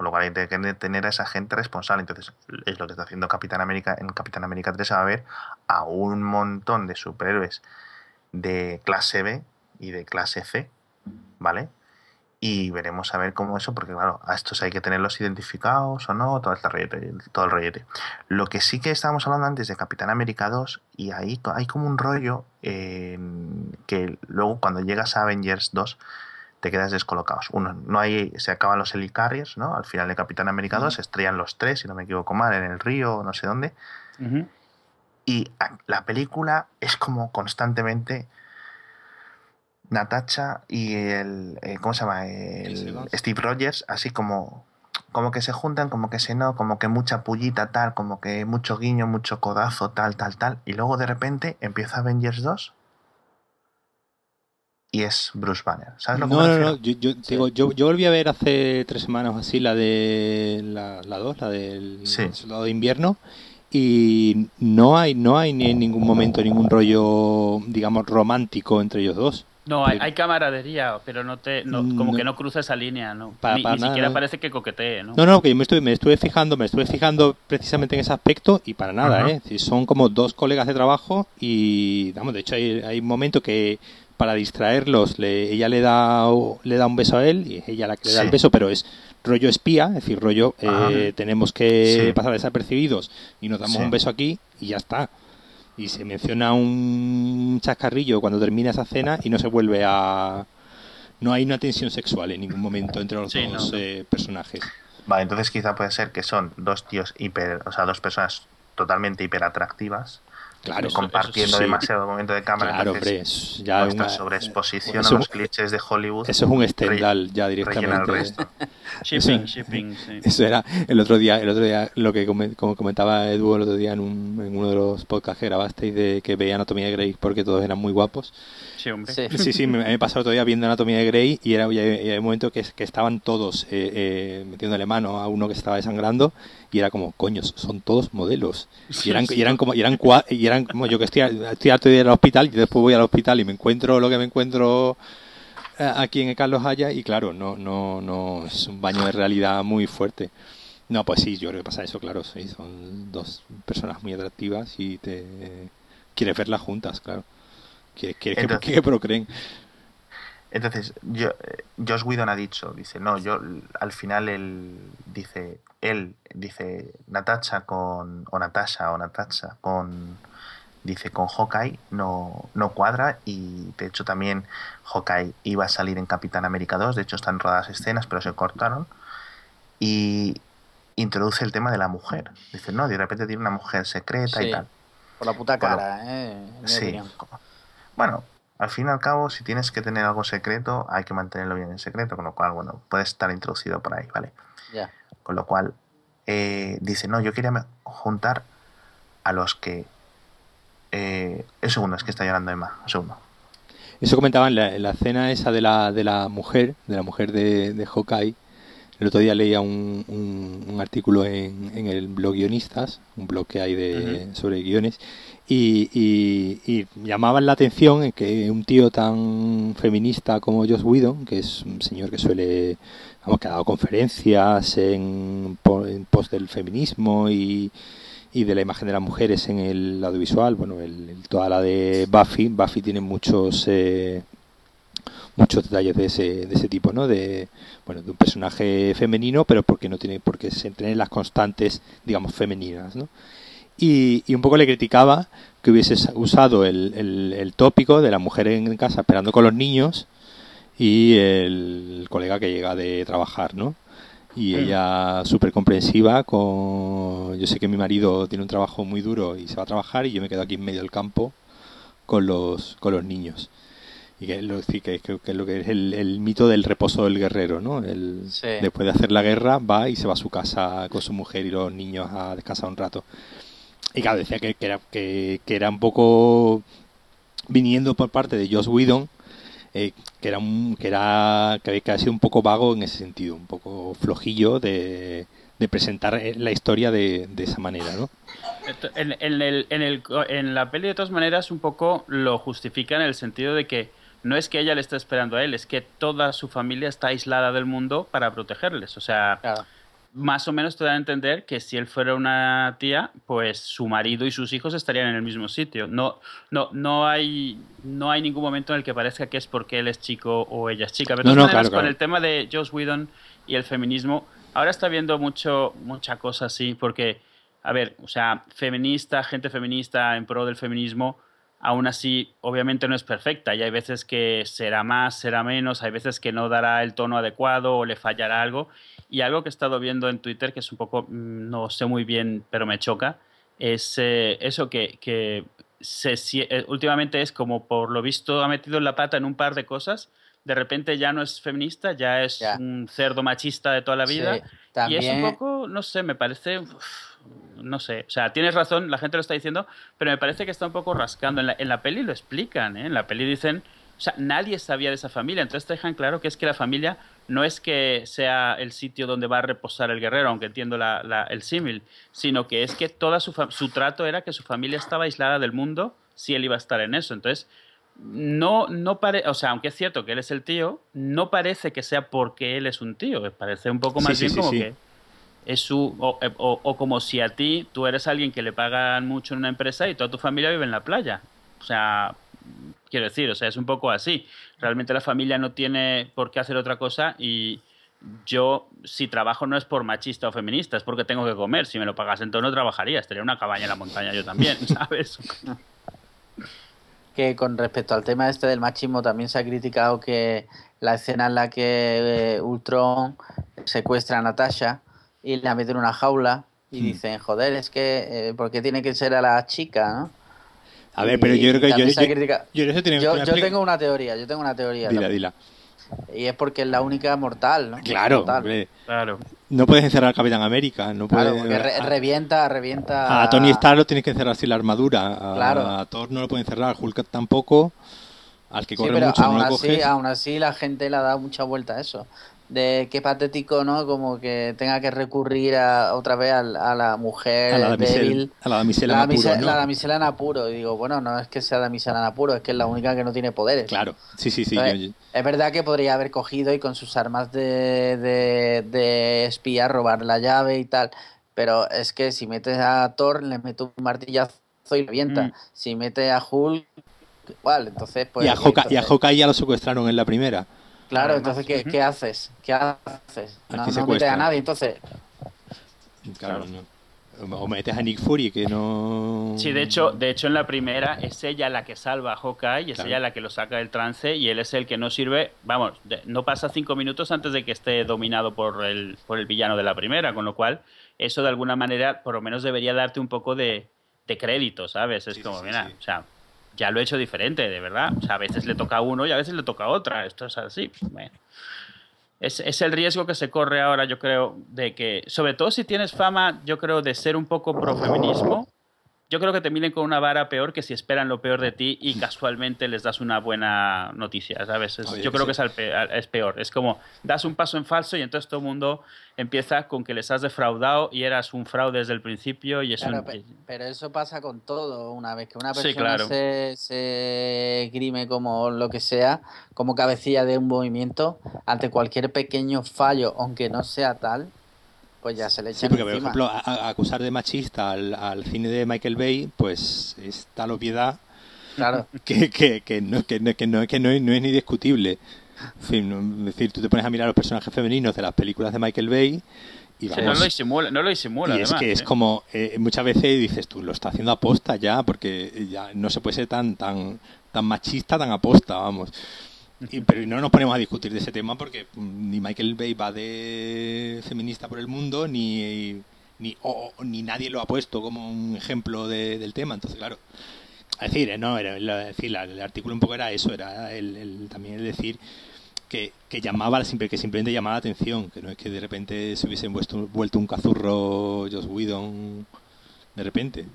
Con lo cual hay que tener a esa gente responsable. Entonces, es lo que está haciendo Capitán América. En Capitán América 3 va a ver a un montón de superhéroes de clase B y de clase C, ¿vale? y veremos a ver cómo eso, porque claro, a estos hay que tenerlos identificados o no, todo, el todo el rollete. Lo que sí que estábamos hablando antes de Capitán América 2, y ahí hay como un rollo que luego cuando llegas a Avengers 2 te quedas descolocados. Uno, no hay, se acaban los helicarriers, ¿no? Al final de Capitán América 2 se estrellan los tres, si no me equivoco mal, en el río, no sé dónde. Y la película es como constantemente Natacha y el. Eh, ¿Cómo se llama? El, Steve Rogers, así como. Como que se juntan, como que se no, como que mucha pullita, tal, como que mucho guiño, mucho codazo, tal, tal, tal. Y luego de repente empieza Avengers 2 y es Bruce Banner. ¿Sabes lo que No, no, no. Yo, yo, digo, yo, yo, volví a ver hace tres semanas así la de la, la 2, la del soldado de invierno. Y no hay, no hay ni en ningún momento ningún rollo, digamos, romántico entre ellos dos. No, hay, hay, camaradería, pero no te, como que no cruza esa línea, ¿no? ni, siquiera parece que coquetee, ¿no? No, no, que me estuve, me estuve fijando, me estuve fijando precisamente en ese aspecto y para nada, ¿eh? Son como dos colegas de trabajo y, vamos, de hecho hay, hay un momento que para distraerlos le, ella le da le da un beso a él y ella la que le da el beso, pero es rollo espía, es decir, rollo eh, tenemos que pasar desapercibidos y nos damos un beso aquí y ya está. Y se menciona un chascarrillo cuando termina esa cena y no se vuelve a... No hay una tensión sexual en ningún momento entre los dos eh, personajes. Vale, entonces quizá puede ser que son dos tíos hiper, o sea, dos personas totalmente hiperatractivas claro, compartiendo demasiado momento de cámara. Claro, hombre, ya una sobreexposición a los clichés de Hollywood. Eso es un estendal ya directamente. Shipping, shipping, sí. Eso era el otro día, el otro día lo que como comentaba Edu el otro día en, un, en uno de los podcasts que grabasteis de que veía Anatomía de Grey porque todos eran muy guapos. Sí, hombre. Sí, sí, me, me pasado otro día viendo Anatomía de Grey y era y un momento que, que estaban todos eh, eh, metiéndole mano a uno que estaba desangrando y era como, coños, son todos modelos. Y eran, y eran como, y eran, y eran como yo que estoy, estoy harto de ir al hospital y después voy al hospital y me encuentro lo que me encuentro aquí en Carlos Haya y claro, no, no, no es un baño de realidad muy fuerte. No, pues sí, yo creo que pasa eso, claro, sí, son dos personas muy atractivas y te quieres verlas juntas, claro. Quieres, quieres que, que procreen. Entonces, yo, eh, Josh Whedon ha dicho, dice, no, yo al final él dice, él dice Natasha con, o Natasha o Natasha con, dice, con Hawkeye no, no cuadra y de hecho también Hawkeye iba a salir en Capitán América 2, de hecho están rodadas escenas pero se cortaron y introduce el tema de la mujer. Dice, no, de repente tiene una mujer secreta y tal. Por la puta cara, ¿eh? Sí. Bueno, al fin y al cabo, si tienes que tener algo secreto, hay que mantenerlo bien en secreto, con lo cual, bueno, puede estar introducido por ahí, ¿vale? Ya. Con lo cual, eh, dice, no, yo quería juntar a los que... Eh, segundo, es que está llorando Emma, un segundo. Eso comentaban la, la escena esa de la, de la mujer, de la mujer de, de Hawkeye. El otro día leía un, un, artículo en, en, el blog Guionistas, un blog que hay de, uh -huh. sobre guiones, y, y, y, llamaban la atención en que un tío tan feminista como Josh Whedon, que es un señor que suele, vamos, que ha dado conferencias en, en pos del feminismo y, y de la imagen de las mujeres en el audiovisual, bueno, el, toda la de Buffy, Buffy tiene muchos... Eh, muchos detalles de ese, de ese tipo, ¿no? De, bueno, de un personaje femenino, pero porque no tiene, porque se entrenen las constantes, digamos, femeninas, ¿no? Y, y, un poco le criticaba que hubiese usado el, el, el, tópico de la mujer en casa esperando con los niños y el colega que llega de trabajar, ¿no? Y ella súper comprensiva con... Yo sé que mi marido tiene un trabajo muy duro y se va a trabajar y yo me quedo aquí en medio del campo con los, con los niños y que, lo, sí, que, que, que, lo que es el, el, mito del reposo del guerrero, ¿no? El, sí. Después de hacer la guerra va y se va a su casa con su mujer y los niños a descansar un rato. Y claro, decía que, que era, que, que, era un poco viniendo por parte de Joss Whedon, eh, que era un, que era que había sido un poco vago en ese sentido, un poco flojillo de, de presentar la historia de, de esa manera, ¿no? En, en, el, en, el, en la peli de todas maneras un poco lo justifica en el sentido de que no es que ella le esté esperando a él, es que toda su familia está aislada del mundo para protegerles. O sea, claro. Más o menos te da a entender que si él fuera una tía, pues su marido y sus hijos estarían en el mismo sitio. No, no, no, hay, no hay ningún momento en el que parezca que es porque él es chico o ella es chica. Pero no, no, maneras, claro, claro. con el tema de Joss Whedon y el feminismo, ahora está viendo mucho, mucha cosa así, porque, a ver, o sea, feminista, gente feminista en pro del feminismo aún así obviamente no es perfecta y hay veces que será más, será menos, hay veces que no dará el tono adecuado o le fallará algo. Y algo que he estado viendo en Twitter, que es un poco, mm, no sé muy bien, pero me choca, es eh, eso que, que se, eh, últimamente es como por lo visto ha metido la pata en un par de cosas. De repente ya no es feminista, ya es ya. un cerdo machista de toda la vida. Sí, también... Y es un poco, no sé, me parece... Uf, no sé, o sea, tienes razón, la gente lo está diciendo, pero me parece que está un poco rascando. En la, en la peli lo explican, ¿eh? en la peli dicen, o sea, nadie sabía de esa familia, entonces te dejan claro que es que la familia no es que sea el sitio donde va a reposar el guerrero, aunque entiendo la, la, el símil, sino que es que toda su, su trato era que su familia estaba aislada del mundo si él iba a estar en eso. Entonces, no, no parece, o sea, aunque es cierto que él es el tío, no parece que sea porque él es un tío, parece un poco más sí, bien sí, como sí. que es su o, o, o, como si a ti tú eres alguien que le pagan mucho en una empresa y toda tu familia vive en la playa o sea quiero decir o sea es un poco así realmente la familia no tiene por qué hacer otra cosa y yo si trabajo no es por machista o feminista es porque tengo que comer si me lo pagas entonces no trabajaría estaría en una cabaña en la montaña yo también sabes que con respecto al tema este del machismo también se ha criticado que la escena en la que eh, Ultron secuestra a Natasha y la meten en una jaula y mm. dicen, joder, es que, eh, ¿por qué tiene que ser a la chica, no? A ver, pero yo creo que yo, yo, yo, yo, yo tengo una teoría, yo tengo una teoría. Dila, dila. Y es porque es la única mortal, ¿no? Claro, mortal. Hombre. claro. No puedes encerrar a Capitán América, no claro, puedes... porque re revienta, revienta... A Tony Stark lo tienes que encerrar sin la armadura, a, claro. a Thor no lo puede encerrar, a Hulk tampoco, al que corre sí, pero mucho aún no lo así, coges. aún así la gente le ha dado mucha vuelta a eso. De qué patético, ¿no? Como que tenga que recurrir a, otra vez a, a la mujer A la damisela- débil. a la damisela la, en apuro, damisela- ¿no? la damisela en apuro. Y digo, bueno, no es que sea damisela en apuro, es que es la única que no tiene poderes. Claro, sí, sí, sí. Entonces, yo- Es verdad que podría haber cogido y con sus armas de, de, de espía robar la llave y tal. Pero es que si metes a Thor, le mete un martillazo y le avienta. Mm. Si mete a Hulk, igual. Entonces, pues. y, a Hawkeye, y a Hawkeye ya lo secuestraron en la primera. Claro, Además, entonces, ¿qué, haces? ¿Qué haces? ¿A No, no metes a nadie, entonces. Claro, no. O metes a Nick Fury, que no. Sí, de hecho, de hecho en la primera es ella la que salva a Hawkeye, es Claro. ella la que lo saca del trance y él es el que no sirve, vamos, de- no pasa cinco minutos antes de que esté dominado por el, por el villano de la primera, con lo cual eso de alguna manera por lo menos debería darte un poco de, de crédito, ¿sabes? Es Sí, como, sí, mira, sí. o sea, ya lo he hecho diferente, de verdad. O sea, a veces le toca a uno y a veces le toca a otra, esto es así. Bueno. Es, es el riesgo que se corre ahora, yo creo, de que, sobre todo si tienes fama, yo creo, de ser un poco pro-feminismo, yo creo que te miren con una vara peor que si esperan lo peor de ti y casualmente les das una buena noticia, ¿sabes? Es- Oye, yo creo sí. que es, al pe- al- es peor. Es como, das un paso en falso y entonces todo el mundo empieza con que les has defraudado y eras un fraude desde el principio y es Claro, un... pe- pero eso pasa con todo. Una vez que una Sí, persona claro. se, se grime como lo que sea, como cabecilla de un movimiento, ante cualquier pequeño fallo, aunque no sea tal, pues ya se le Sí, echan porque por ejemplo, a- a- acusar de machista al, al cine de Michael Bay, pues es tal obviedad Claro. que, que, que no, que, no, que, no, que no es, no es ni discutible. En fin, es decir, tú te pones a mirar los personajes femeninos de las películas de Michael Bay y Sí, vamos, no lo disimula, no lo disimula y es además, que es ¿eh? como eh, muchas veces dices tú lo está haciendo aposta ya porque ya no se puede ser tan tan tan machista tan aposta vamos y, pero no nos ponemos a discutir de ese tema porque mm, ni Michael Bay va de feminista por el mundo ni ni, o- ni nadie lo ha puesto como un ejemplo de- del tema entonces claro es decir, eh, no, era, decir, el artículo un poco era eso, era el, también el decir que, que llamaba que simplemente llamaba la atención, que no es que de repente se hubiesen vuelto, vuelto un cazurro Joss Whedon de repente.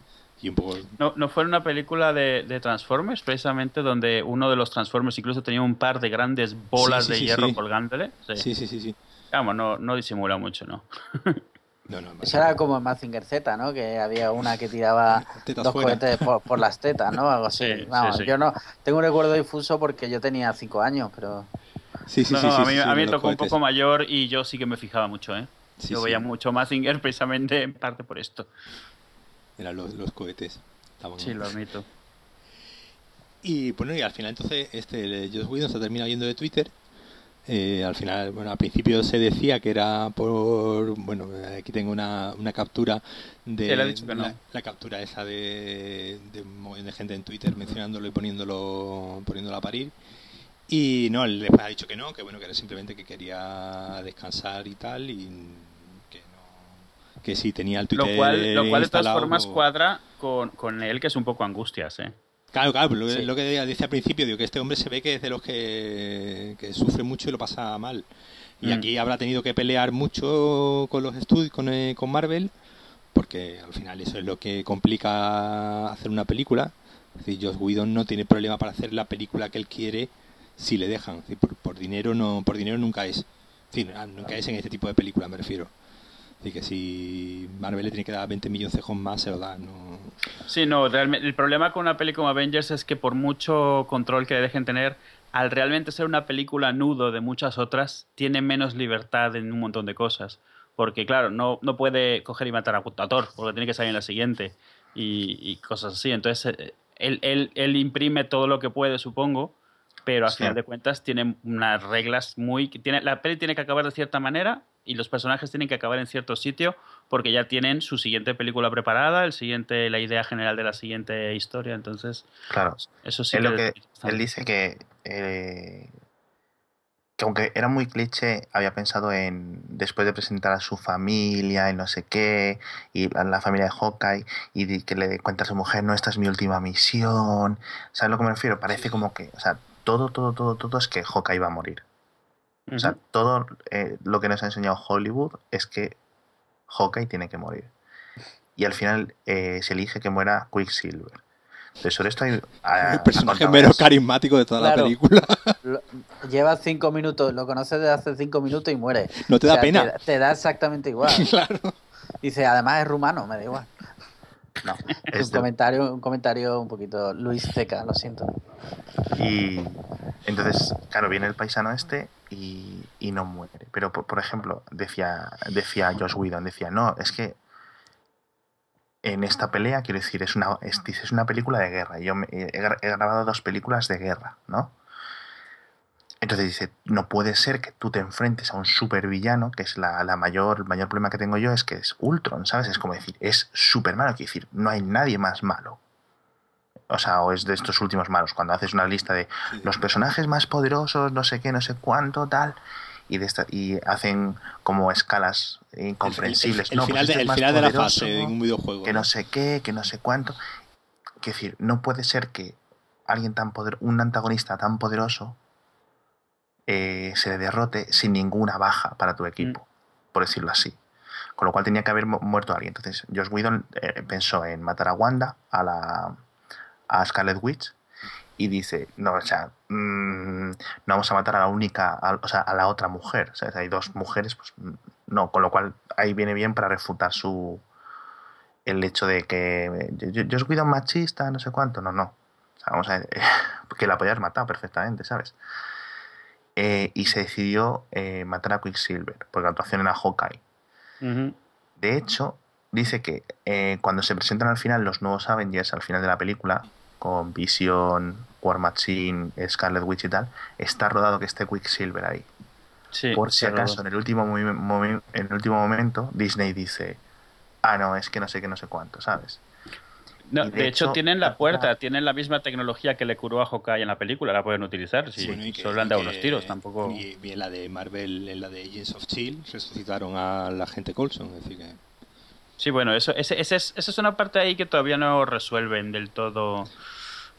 Y un poco No, no fue una película de, de Transformers, precisamente, donde uno de los Transformers incluso tenía un par de grandes bolas Sí, sí, de sí, hierro sí. colgándole. Sí. Sí, sí, sí, sí. Vamos, no, no disimula mucho, ¿no? No, no, Eso era como en Mazinger Z, ¿no? Que había una que tiraba Tetas dos fuera. cohetes por, por las tetas, ¿no? Algo así. Sí, sí, Vamos, sí. yo no tengo un recuerdo difuso porque yo tenía cinco años, pero Sí, sí, No, sí, no, sí, a mí, sí, a mí me tocó un poco mayor y yo sí que me fijaba mucho, ¿eh? Sí, yo sí, veía mucho Mazinger precisamente en parte por esto. Eran los, los cohetes. Estaban- Sí, lo admito. Y bueno, y al final entonces este el Joss Whedon se ha terminado yendo de Twitter. Eh, al final, bueno, al principio se decía que era por, bueno, aquí tengo una, una captura de ha dicho que no. la, la captura esa de, de un montón de gente en Twitter mencionándolo y poniéndolo, poniéndolo a parir. Y no, él después ha dicho que no, que bueno, que era simplemente que quería descansar y tal, y que sí tenía el Twitter Lo cual, lo cual de todas formas cuadra con, con él, que es un poco angustias, ¿eh? Claro, claro, lo, Sí. lo que dice al principio, digo que este hombre se ve que es de los que, que sufre mucho y lo pasa mal. Y Mm. aquí habrá tenido que pelear mucho con los estudios, con, eh, con Marvel, porque al final eso es lo que complica hacer una película. Es decir, Joss Whedon no tiene problema para hacer la película que él quiere si le dejan. Decir, por, por dinero no, por dinero nunca es. Nunca es en este tipo de película, me refiero. Así que si Marvel le tiene que dar 20 millones más, se lo da. No, Sí, no, realmente el problema con una peli como Avengers es que por mucho control que le dejen tener, al realmente ser una película nudo de muchas otras, tiene menos libertad en un montón de cosas. Porque, claro, no, no puede coger y matar a a Thor, porque tiene que salir en la siguiente y, y cosas así. Entonces, eh, él, él- él imprime todo lo que puede, supongo, pero a Sí. final de cuentas tiene unas reglas muy... Tiene, la peli tiene que acabar de cierta manera y los personajes tienen que acabar en cierto sitio porque ya tienen su siguiente película preparada, el siguiente, la idea general de la siguiente historia. Entonces, Claro. eso sí es lo que él dice que, eh, que aunque era muy cliché, había pensado en después de presentar a su familia y no sé qué, y a la familia de Hawkeye, y que le cuenta a su mujer, no, esta es mi última misión. ¿Sabes a lo que me refiero? Parece como que, o sea, todo, todo, todo, todo es que Hawkeye va a morir. O sea, todo eh, lo que nos ha enseñado Hollywood es que Hawkeye tiene que morir. Y al final eh, se elige que muera Quicksilver. De sobre esto hay. el personaje menos carismático de toda la película. lleva cinco minutos, lo conoces desde hace cinco minutos y muere. No te da pena. Te, da exactamente igual. claro. Dice, además es rumano, me da igual. No, es un, comentario, un comentario un poquito Luis Ceca, lo siento. Y entonces, claro, viene el paisano este y, no muere. Pero, por, ejemplo, decía, decía Josh Whedon, decía, no, es que en esta pelea, quiero decir, es una, es, una película de guerra. Yo he, grabado dos películas de guerra, ¿no? Entonces dice, no puede ser que tú te enfrentes a un supervillano, que es la, mayor, el mayor problema que tengo yo, es que es Ultron, ¿sabes? Es como decir, es súper malo, quiero decir, no hay nadie más malo. O sea, o es de estos últimos malos, cuando haces una lista de los personajes más poderosos, no sé qué, no sé cuánto, tal, y, de esta, y hacen como escalas incomprensibles. El, final, pues este de, la fase en un videojuego. Que ¿no? sé qué, que no sé cuánto. Quiero decir, no puede ser que alguien tan poder, un antagonista tan poderoso eh, se le derrote sin ninguna baja para tu mm. equipo, por decirlo así. Con lo cual tenía que haber muerto alguien. Entonces, Josh Whedon eh, pensó en matar a Wanda, a la a Scarlet Witch, y dice, no, o sea, mm, no vamos a matar a la única, o sea, a la otra mujer. O sea, hay dos mujeres, pues no, con lo cual ahí viene bien para refutar su el hecho de que Josh Whedon machista, no sé cuánto, no, no. O sea, vamos a ver, que la podías matar perfectamente, ¿sabes? Eh, y se decidió eh, matar a Quicksilver, porque la actuación era Hawkeye. De hecho, dice que eh, cuando se presentan al final los nuevos Avengers, al final de la película, con Vision, War Machine, Scarlet Witch y tal, está rodado que esté Quicksilver ahí. Por si acaso, en el, último en el último momento, Disney dice, ah, no, es que no sé qué, no sé cuánto, ¿sabes? de, hecho, tienen la puerta, tienen la misma tecnología que le curó a Hawkeye en la película, la pueden utilizar. Si solo han dado unos tiros, tampoco. Y, en la de Marvel, en la de Agents of Shield, resucitaron a la gente Colson. Sí, bueno, eso, ese, ese es, esa es una parte ahí que todavía no resuelven del todo.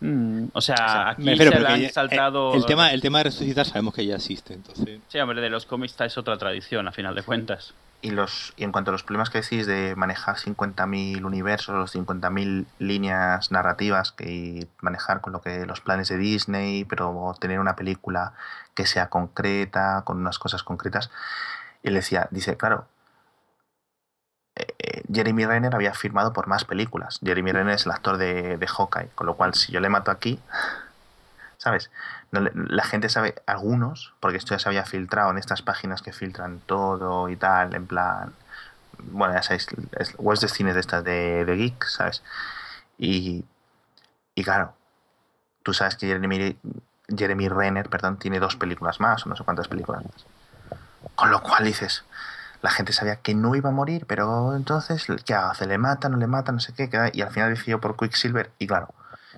Mm, o sea, aquí se han saltado. El, tema, el tema de resucitar sabemos que ya existe, entonces. Sí, hombre, de los cómics es otra tradición, a final de cuentas. Y, los, y en cuanto a los problemas que decís de manejar 50.000 universos, los 50.000 líneas narrativas que manejar con lo que los planes de Disney, pero tener una película que sea concreta, con unas cosas concretas, él decía, dice, claro, eh, eh, Jeremy Renner había firmado por más películas. Jeremy Renner es el actor de, de Hawkeye, con lo cual si yo le mato aquí, ¿sabes? la gente sabe, algunos, porque esto ya se había filtrado en estas páginas que filtran todo y tal, en plan, bueno, ya sabéis, webs de cine de estas de, de geek, ¿sabes? Y, y claro, tú sabes que Jeremy, Jeremy Renner, perdón, tiene dos películas más, o no sé cuántas películas más. Con lo cual dices, la gente sabía que no iba a morir, pero entonces, ¿qué hace? ¿Le mata? ¿No le mata? No sé qué. Y al final decidió por Quicksilver. Y claro,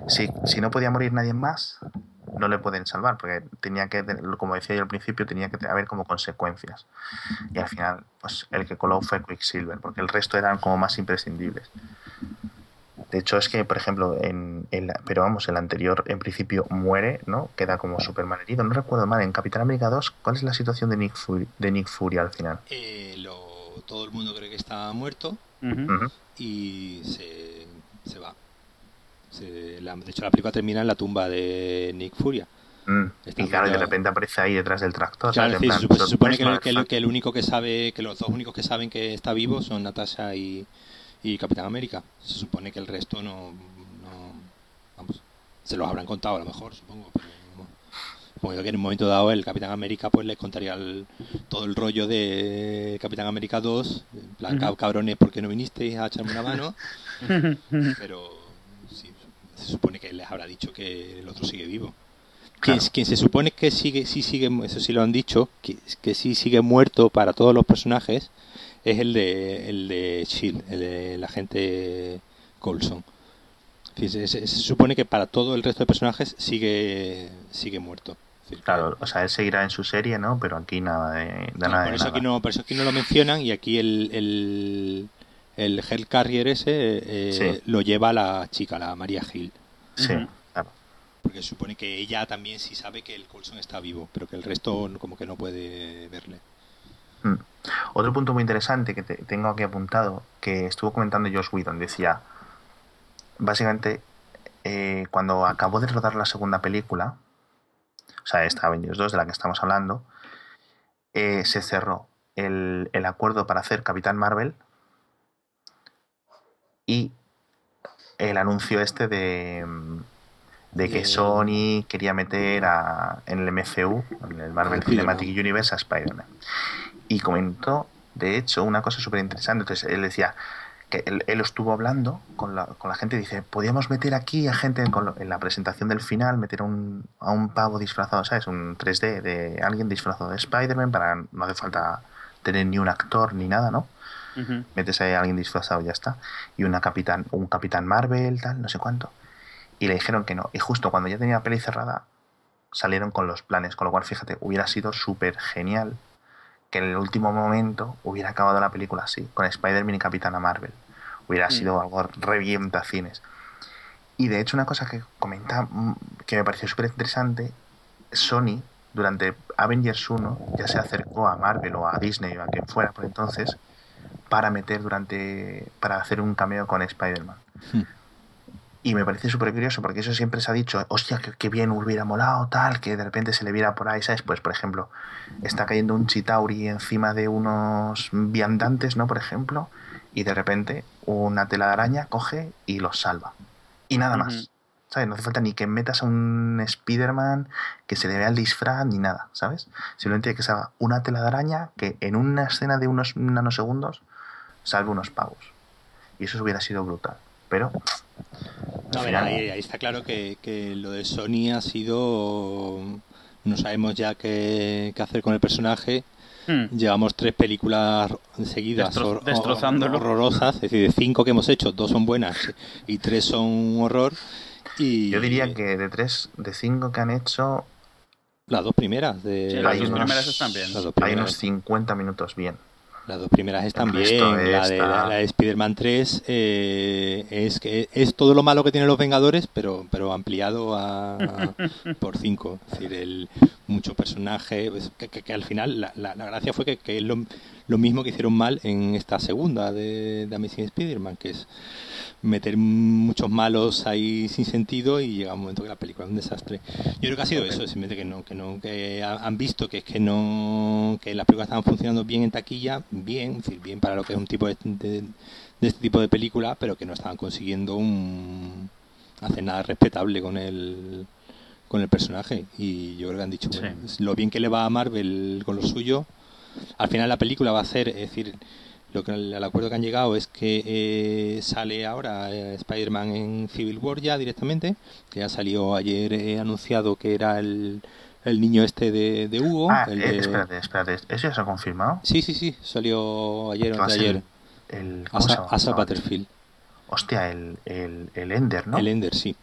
si, si no podía morir nadie más, no le pueden salvar, porque tenía que, como decía yo al principio, tenía que haber como consecuencias. Y al final, pues el que coló fue Quicksilver, porque el resto eran como más imprescindibles. De hecho, es que, por ejemplo, en, el pero vamos, el anterior en principio muere, ¿no? Queda como Superman herido. No recuerdo mal, en Capitán América 2, ¿cuál es la situación de Nick Fury, de Nick Fury al final? Eh, todo el mundo cree que está muerto y se, se va de hecho, la película termina en la tumba de Nick Furia. Mm. Y claro, de repente aparece ahí detrás del tractor. se, supone que, el, único que sabe, que los dos únicos que saben que está vivo son Natasha y, Capitán América. Se supone que el resto no, vamos, se los habrán contado a lo mejor, supongo. Pero, que en un momento dado el Capitán América pues les contaría todo el rollo de Capitán América 2, en plan, cabrones, ¿por qué no vinisteis a echarme una mano? pero se supone que les habrá dicho que el otro sigue vivo. Quien, se supone que sigue, sí sigue, eso sí lo han dicho, que, que sí sigue muerto para todos los personajes, es el de, el de Shield, el de la gente Colson. Se, se, supone que para todo el resto de personajes sigue, sigue muerto. Claro, o sea, él seguirá en su serie, ¿no? Pero aquí nada de, nada. Por, eso Aquí no, por eso aquí no lo mencionan y aquí el, el, el Hell Carrier ese eh, lo lleva la chica, la María Gil. Sí, claro. Porque supone que ella también sí sabe que el Colson está vivo, pero que el resto como que no puede verle. Mm. Otro punto muy interesante que tengo aquí apuntado, que estuvo comentando Josh Whedon, decía, básicamente eh, cuando acabó de rodar la segunda película, o sea, esta Avengers 2 de la que estamos hablando, eh, se cerró el, el acuerdo para hacer Capitán Marvel y el anuncio este de, de que Sony quería meter a- en el MCU, en el Marvel. Cinematic Universe, a Spider-Man. Y comentó, de hecho, una cosa súper interesante. Entonces, él decía que él, él estuvo hablando con la, con la gente y dice, podíamos meter aquí a gente con en la presentación del final, meter a un, a un pavo disfrazado, ¿sabes? Un 3D de alguien disfrazado de Spider-Man para no hace falta tener ni un actor ni nada, ¿no? Ujú. metes ahí a alguien disfrazado y ya está. Y una capitán, un capitán Marvel, tal, no sé cuánto. Y le dijeron que no. Y justo cuando ya tenía la peli cerrada, salieron con los planes. Con lo cual, fíjate, hubiera sido súper genial que en el último momento hubiera acabado la película así, con Spider-Man y Capitana Marvel. Hubiera Mm. sido algo revientacines. Y de hecho, una cosa que comenta mm, que me pareció súper interesante, Sony, durante Avengers 1, ya se acercó a Marvel o a Disney o a quien fuera por entonces, para meter durante. para hacer un cameo con Spider-Man. Hmm. Y me parece súper curioso porque eso siempre se ha dicho, hostia, que, que bien hubiera molado, tal, que de repente se le viera por ahí, ¿sabes? Pues, por ejemplo, está cayendo un Chitauri encima de unos viandantes, ¿no? Por ejemplo, y de repente una tela de araña coge y los salva. Y nada más. ¿Sabes? No hace falta ni que metas a un Spider-Man que se le vea el disfraz ni nada, ¿sabes? Simplemente que salga una tela de araña que en una escena de unos nanosegundos salve unos pavos. Y eso hubiera sido brutal. Pero No, a ver, ahí, ahí está claro que, que lo de Sony ha sido. No sabemos ya qué, qué hacer con el personaje. Hmm. Llevamos tres películas seguidas Destro- destrozándolo. horrorosas, es decir, de cinco que hemos hecho, dos son buenas y tres son un horror. Y yo diría que de tres, de cinco que han hecho, las dos primeras de Sí, hay las dos unos- primeras están bien. Las dos hay primeras. unos 50 minutos bien. Las dos primeras están bien. La de, está- la de Spider-Man 3 eh, es que es todo lo malo que tienen los Vengadores, pero pero ampliado a, por 5. Es decir, el, mucho personaje. pues, que, que- que al final la, la- la gracia fue que, que es lo, lo mismo que hicieron mal en esta segunda de, de Amazing Spider-Man, que es meter muchos malos ahí sin sentido y llega un momento que la película es un desastre. Yo creo que ha sido eso, simplemente que no, que no, que ha- han visto que es que no, que las películas estaban funcionando bien en taquilla, bien, es decir, bien para lo que es un tipo de, de- de este tipo de película, pero que no estaban consiguiendo un hacer nada respetable con el con el personaje y yo creo que han dicho Sí. bueno, lo bien que le va a Marvel con lo suyo al final la película va a ser es decir lo que el, el acuerdo que han llegado es que eh, sale ahora eh, Spider-Man en Civil War ya directamente que ya salió ayer eh, anunciado que era el, el niño este de, de Hugo Ah, el eh, de- espérate, espérate. ¿Eso ya se ha confirmado? sí sí sí salió ayer o ayer El, ¿cómo se Asa? Asa Butterfield Hostia, el, el, el Ender, ¿no? el Ender sí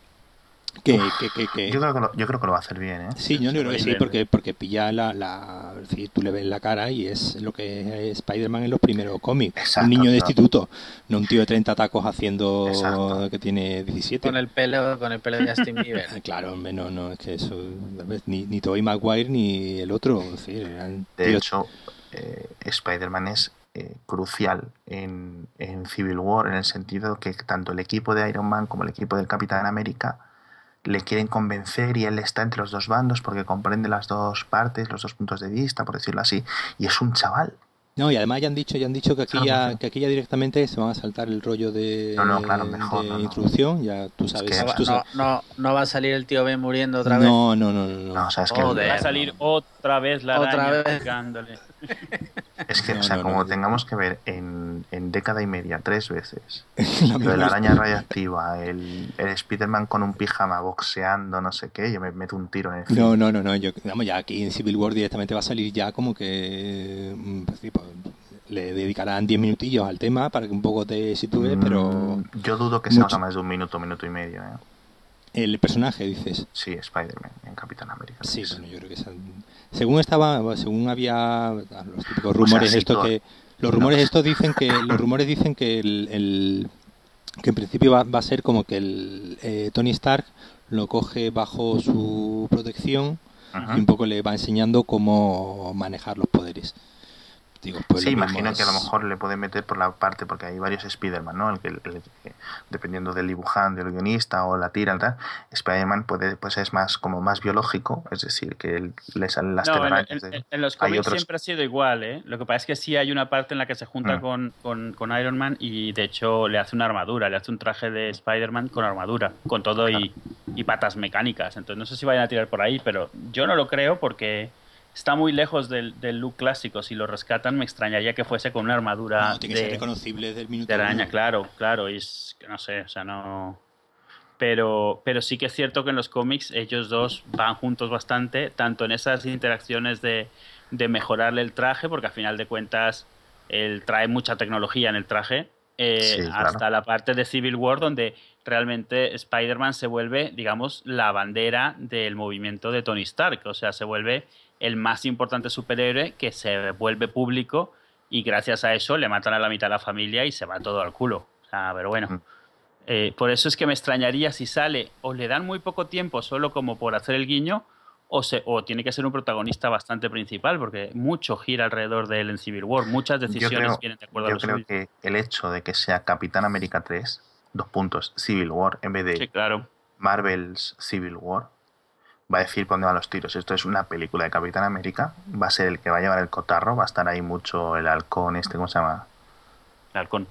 que, que, que, que- Yo creo que, lo, yo creo que lo va a hacer bien, ¿eh? Sí, yo se creo que sí, porque, porque pilla la, la. es decir, tú le ves la cara y es lo que es Spider-Man en los primeros cómics. Exacto, un niño de claro. instituto, no un tío de 30 tacos haciendo Exacto. que tiene 17. Con el pelo, con el pelo de Justin Bieber. Claro, hombre, no, no, es que eso. Ni, ni Tobey Maguire ni el otro. es decir, eran De tíos- hecho, eh, Spider-Man es eh, crucial en, en Civil War en el sentido que tanto el equipo de Iron Man como el equipo del Capitán América le quieren convencer y él está entre los dos bandos porque comprende las dos partes, los dos puntos de vista, por decirlo así. Y es un chaval. No, y además ya han dicho, ya han dicho que aquí Claro, ya, que aquí ya directamente se van a saltar el rollo de, No, no, claro, mejor, de no, no. introducción. Ya tú sabes. que- No, va- tú sabes- no, no, no va a salir el tío Ben muriendo otra vez. no, no, no, no, no. No, o sea, es que, Joder. Va a salir otra vez la Otra araña vez. Es que No, o sea, no, como no. tengamos que ver en, en década y media tres veces lo de la araña radiactiva, el, el Spider-Man con un pijama boxeando, no sé qué, yo me meto un tiro en el No, no, no, no. Yo, vamos, ya aquí en Civil War directamente va a salir ya como que mm, pues, le dedicarán 10 minutillos al tema para que un poco te sitúes, pero Mm, Yo dudo que sea más de un minuto, minuto y medio. ¿eh? el personaje dices. Sí, Spider-Man en Capitán América. Sí, bueno, yo creo que esa- según estaba, según había ah, los típicos rumores todo- que los rumores estos dicen que los rumores dicen que el, el- que en principio va, va a ser como que el eh, Tony Stark lo coge bajo su protección Ajá. y un poco le va enseñando cómo manejar los poderes. Fantásticos. Pues sí, imagino que a lo mejor le pueden meter por la parte, porque hay varios Spider-Man, ¿no? El que, el dependiendo del dibujante, del guionista o la tira, tal, Spider-Man puede, pues es más como más biológico, es decir, que le salen las No, en, en- de- en los hay cómics otros- siempre ha sido igual, ¿eh? Lo que pasa es que sí hay una parte en la que se junta Mm. con, con, con Iron Man y de hecho le hace una armadura, le hace un traje de Spider-Man con armadura, con todo y, y patas mecánicas. Entonces no sé si vayan a tirar por ahí, pero yo no lo creo porque está muy lejos del, del look clásico. Si lo rescatan me extrañaría que fuese con una armadura No, tiene que ser reconocible desde el minuto de araña, uno. claro, claro. Y es que no sé, o sea, no. Pero, pero sí que es cierto que en los cómics ellos dos van juntos bastante, tanto en esas interacciones de, de mejorarle el traje, porque al final de cuentas él trae mucha tecnología en el traje, eh, Sí, claro. hasta la parte de Civil War, donde realmente Spider-Man se vuelve, digamos, la bandera del movimiento de Tony Stark. O sea, se vuelve el más importante superhéroe que se vuelve público y gracias a eso le matan a la mitad de la familia y se va todo al culo. O sea, pero bueno. Eh, por eso es que me extrañaría si sale o le dan muy poco tiempo solo como por hacer el guiño o, se, o tiene que ser un protagonista bastante principal porque mucho gira alrededor de él en Civil War. Muchas decisiones creo, vienen de acuerdo a yo creo suyo. que el hecho de que sea Capitán América 3, dos puntos, Civil War, en vez de Sí, claro. Marvel's Civil War, va a decir por dónde van los tiros. Esto es una película de Capitán América, va a ser el que va a llevar el cotarro, va a estar ahí mucho el halcón, este, ¿cómo se llama? El halcón.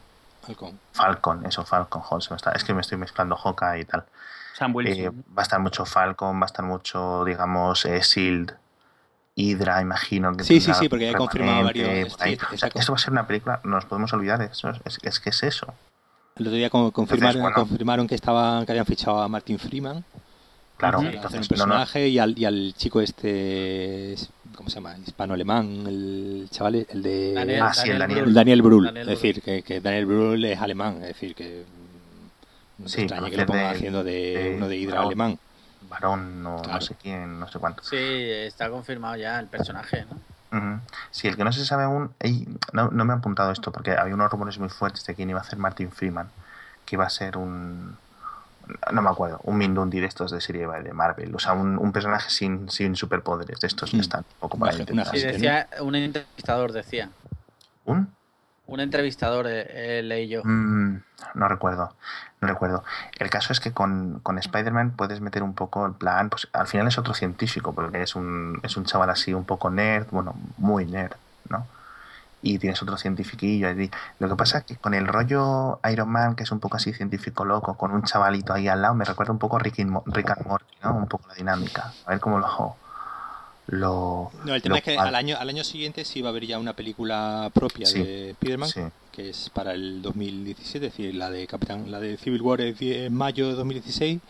Halcón. Falcon, eso, Falcon, joder, se me está- es que me estoy mezclando Hawkeye y tal. Sam Wilson. Eh, va a estar mucho Falcon, va a estar mucho, digamos, eh, Shield, Hydra, imagino. Que Sí, sí, sí, porque hay confirmado remanente varios- sí, O sea, exacto. esto va a ser una película, no nos podemos olvidar, eso, es, es, es que es eso. El otro día con- confirmaron, bueno. confirmaron que estaban que habían fichado a Martin Freeman Claro, entonces, no, no, personaje y, al, y al chico este es- ¿cómo se llama? hispano-alemán el chaval el de Daniel, Ah, sí, el Daniel. el Daniel Brühl Daniel es decir que, que Daniel Brühl es alemán es decir que no Sí, extraña que lo pongan de- haciendo de, de uno de Hydra Varón. alemán varón, no, Claro. no sé quién, no sé cuánto. Sí, está confirmado ya el personaje, ¿no? Sí, el que no se sabe aún, ey, no, no me ha apuntado esto porque había unos rumores muy fuertes de quién iba a hacer Martin Freeman, que iba a ser un, no me acuerdo, un Mindundi de estos de serie de Marvel, o sea, un, un personaje sin, sin superpoderes, de estos que Mm. están un poco Una para una Sí, decía, un entrevistador decía. ¿Un? Un entrevistador eh, eh, leí yo. Mm, no recuerdo, no recuerdo. El caso es que con, con Spider-Man puedes meter un poco el plan, pues al final es otro científico, porque es un, es un chaval así un poco nerd, bueno, muy nerd, ¿no? Y tienes otro cientifiquillo ahí. Lo que pasa es que con el rollo Iron Man, que es un poco así científico loco, con un chavalito ahí al lado, me recuerda un poco a Rick, and Rick and Morty, ¿no? Un poco la dinámica. A ver cómo lo... lo no el tema lo es que al año al año siguiente sí va a haber ya una película propia Sí, de Spider-Man Sí. que es para el 2017 es decir la de Capitán la de Civil War es en mayo de 2016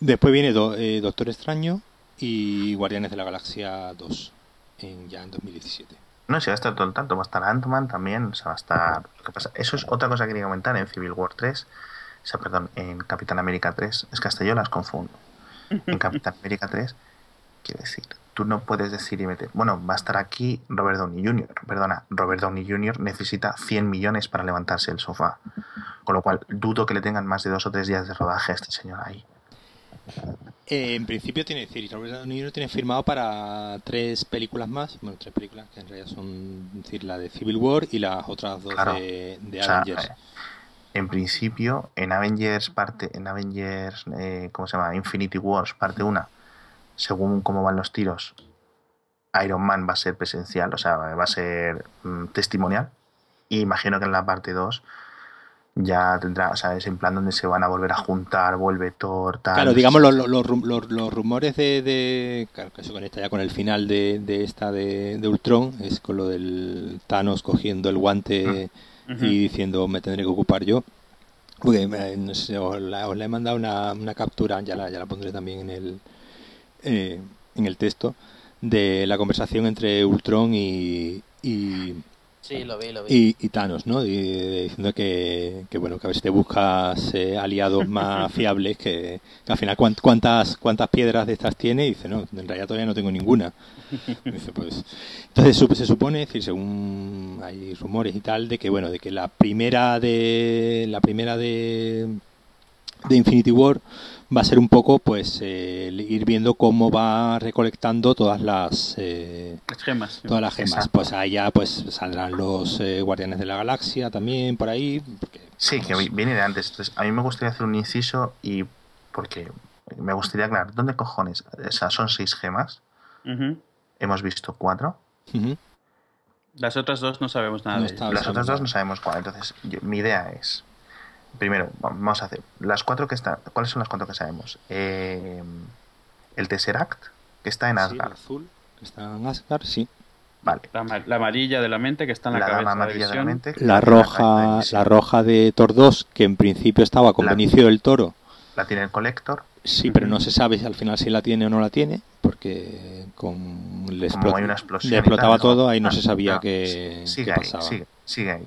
después viene Do- eh, Doctor Extraño y Guardianes de la Galaxia 2 en, ya en 2017 No, si va a estar todo el tanto, va a estar Ant-Man también, o sea, va a estar... Lo pasa, eso es otra cosa que quería comentar en Civil War 3, o sea, perdón, en Capitán América 3, es que hasta yo las confundo. En Capitán América 3, quiero decir, tú no puedes decir y meter, bueno, va a estar aquí Robert Downey Jr., perdona, Robert Downey Jr. necesita 100 millones para levantarse del sofá, con lo cual dudo que le tengan más de dos o tres días de rodaje a este señor ahí. Eh, en principio tiene decir, Robert Downey tiene firmado para tres películas más, bueno, tres películas que en realidad son es decir, la de Civil War y las otras dos Claro. de, de O sea, Avengers. eh, en principio, en Avengers parte, en Avengers, eh, ¿cómo se llama? Infinity Wars parte 1, según cómo van los tiros, Iron Man va a ser presencial, o sea, va a ser mm, testimonial. Y imagino que en la parte 2 ya tendrá, o sea, es en plan donde se van a volver a juntar, vuelve Thor, tal. Claro, digamos los, los, los, rum- los- los rumores de, de- Claro, que se conecta ya con el final de, de esta de, de Ultron, es con lo del Thanos cogiendo el guante Ujú. y diciendo me tendré que ocupar yo. Porque eh, no sé, os, la, os la he mandado una, una captura, ya la, ya la pondré también en el, eh, en el texto, de la conversación entre Ultron y, y, Y, y Thanos, ¿no? Eh, diciendo que, que, bueno, que a si te buscas eh, aliados más fiables, que, al final cuán- cuántas cuántas piedras de estas tiene, y dice, no, en realidad todavía no tengo ninguna. Dice, pues, entonces se supone, según hay rumores y tal, de que bueno, de que la primera de la primera de de Infinity War va a ser un poco pues eh, ir viendo cómo va recolectando todas las eh, Las gemas. todas las gemas. Exacto. Pues ahí ya pues saldrán los eh, Guardianes de la Galaxia también por ahí. porque, Sí, que viene de antes. Entonces, a mí me gustaría hacer un inciso y porque me gustaría aclarar, ¿dónde cojones? O sea, son seis gemas, hemos visto cuatro. Las otras dos no sabemos nada No de ellas. las otras dos no sabemos cuál. Entonces, yo- mi idea es, primero, va- vamos a hacer, las cuatro que están, ¿cuáles son las cuatro que sabemos? Eh, el Tesseract, que está en Sí, el Asgard, azul que está en Asgard, sí. vale. La, ama- la amarilla de la mente que está en la, La cabeza de amarilla de la mente. La roja, de la roja de Thor 2, que en principio estaba con Benicio del Toro. La tiene el Collector. Sí, pero no se sabe si al final si la tiene o no la tiene, porque con le, explot- hay una explosión le y explotaba tal, todo, ahí no ah, se sabía ah, qué, sigue qué ahí, pasaba. sigue, sigue ahí.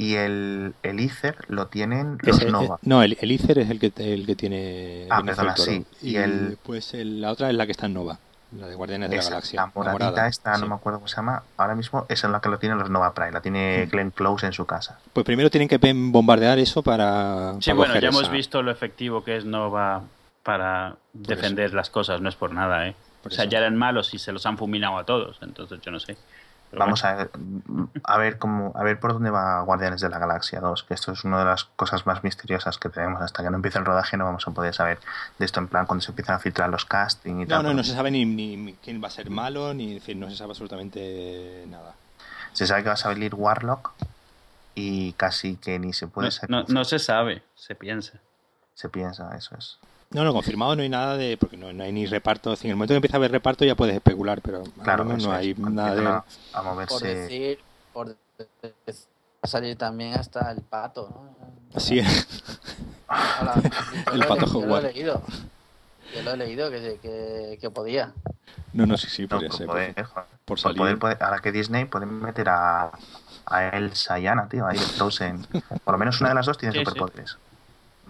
Y el, el Ether lo tienen los eh, Nova. no, el, el Ether es el que, el que tiene Ah, perdona, sí. Y Y el- pues el- la otra es la que está en Nova, la de Guardianes de la Galaxia. la moradita morada, esta, sí. no me acuerdo cómo se llama, ahora mismo esa es la que lo tienen los Nova Prime, la tiene Mm. Glenn Close en su casa. Pues primero tienen que bombardear eso para. Sí, para bueno, ya hemos visto lo efectivo que es Nova para defender las cosas, no es por nada, ¿eh? Por o sea, eso. ya eran malos y se los han fulminado a todos, entonces yo no sé. Pero Vamos a ver, a ver cómo, a ver por dónde va Guardianes de la Galaxia 2, que esto es una de las cosas más misteriosas que tenemos hasta que no empiece el rodaje no vamos a poder saber de esto en plan cuando se empiezan a filtar los castings y No, tal. no, no porque se sabe ni, ni quién va a ser malo, ni en fin, no se sabe absolutamente nada. Se sabe que va a salir Warlock y casi que ni se puede no, ser- no- no se sabe, se piensa. se piensa, eso es. No, no, confirmado no hay nada de. Porque no, no hay ni reparto. En el momento que empieza a haber reparto ya puedes especular, pero Claro, no es, hay nada de. a, a Por moverse. decir, por a salir también hasta el pato, ¿no? Sí, Hola, yo El pato yo lo he leído. Yo lo he leído que, que, que podía. no, no, sí, sí, No, podría por ser. poder, por Por salir. poder, poder- ahora que Disney pueden meter a, a Elsa y Anna, tío, ahí de Frozen. Por lo menos una de las dos tiene Sí, sí.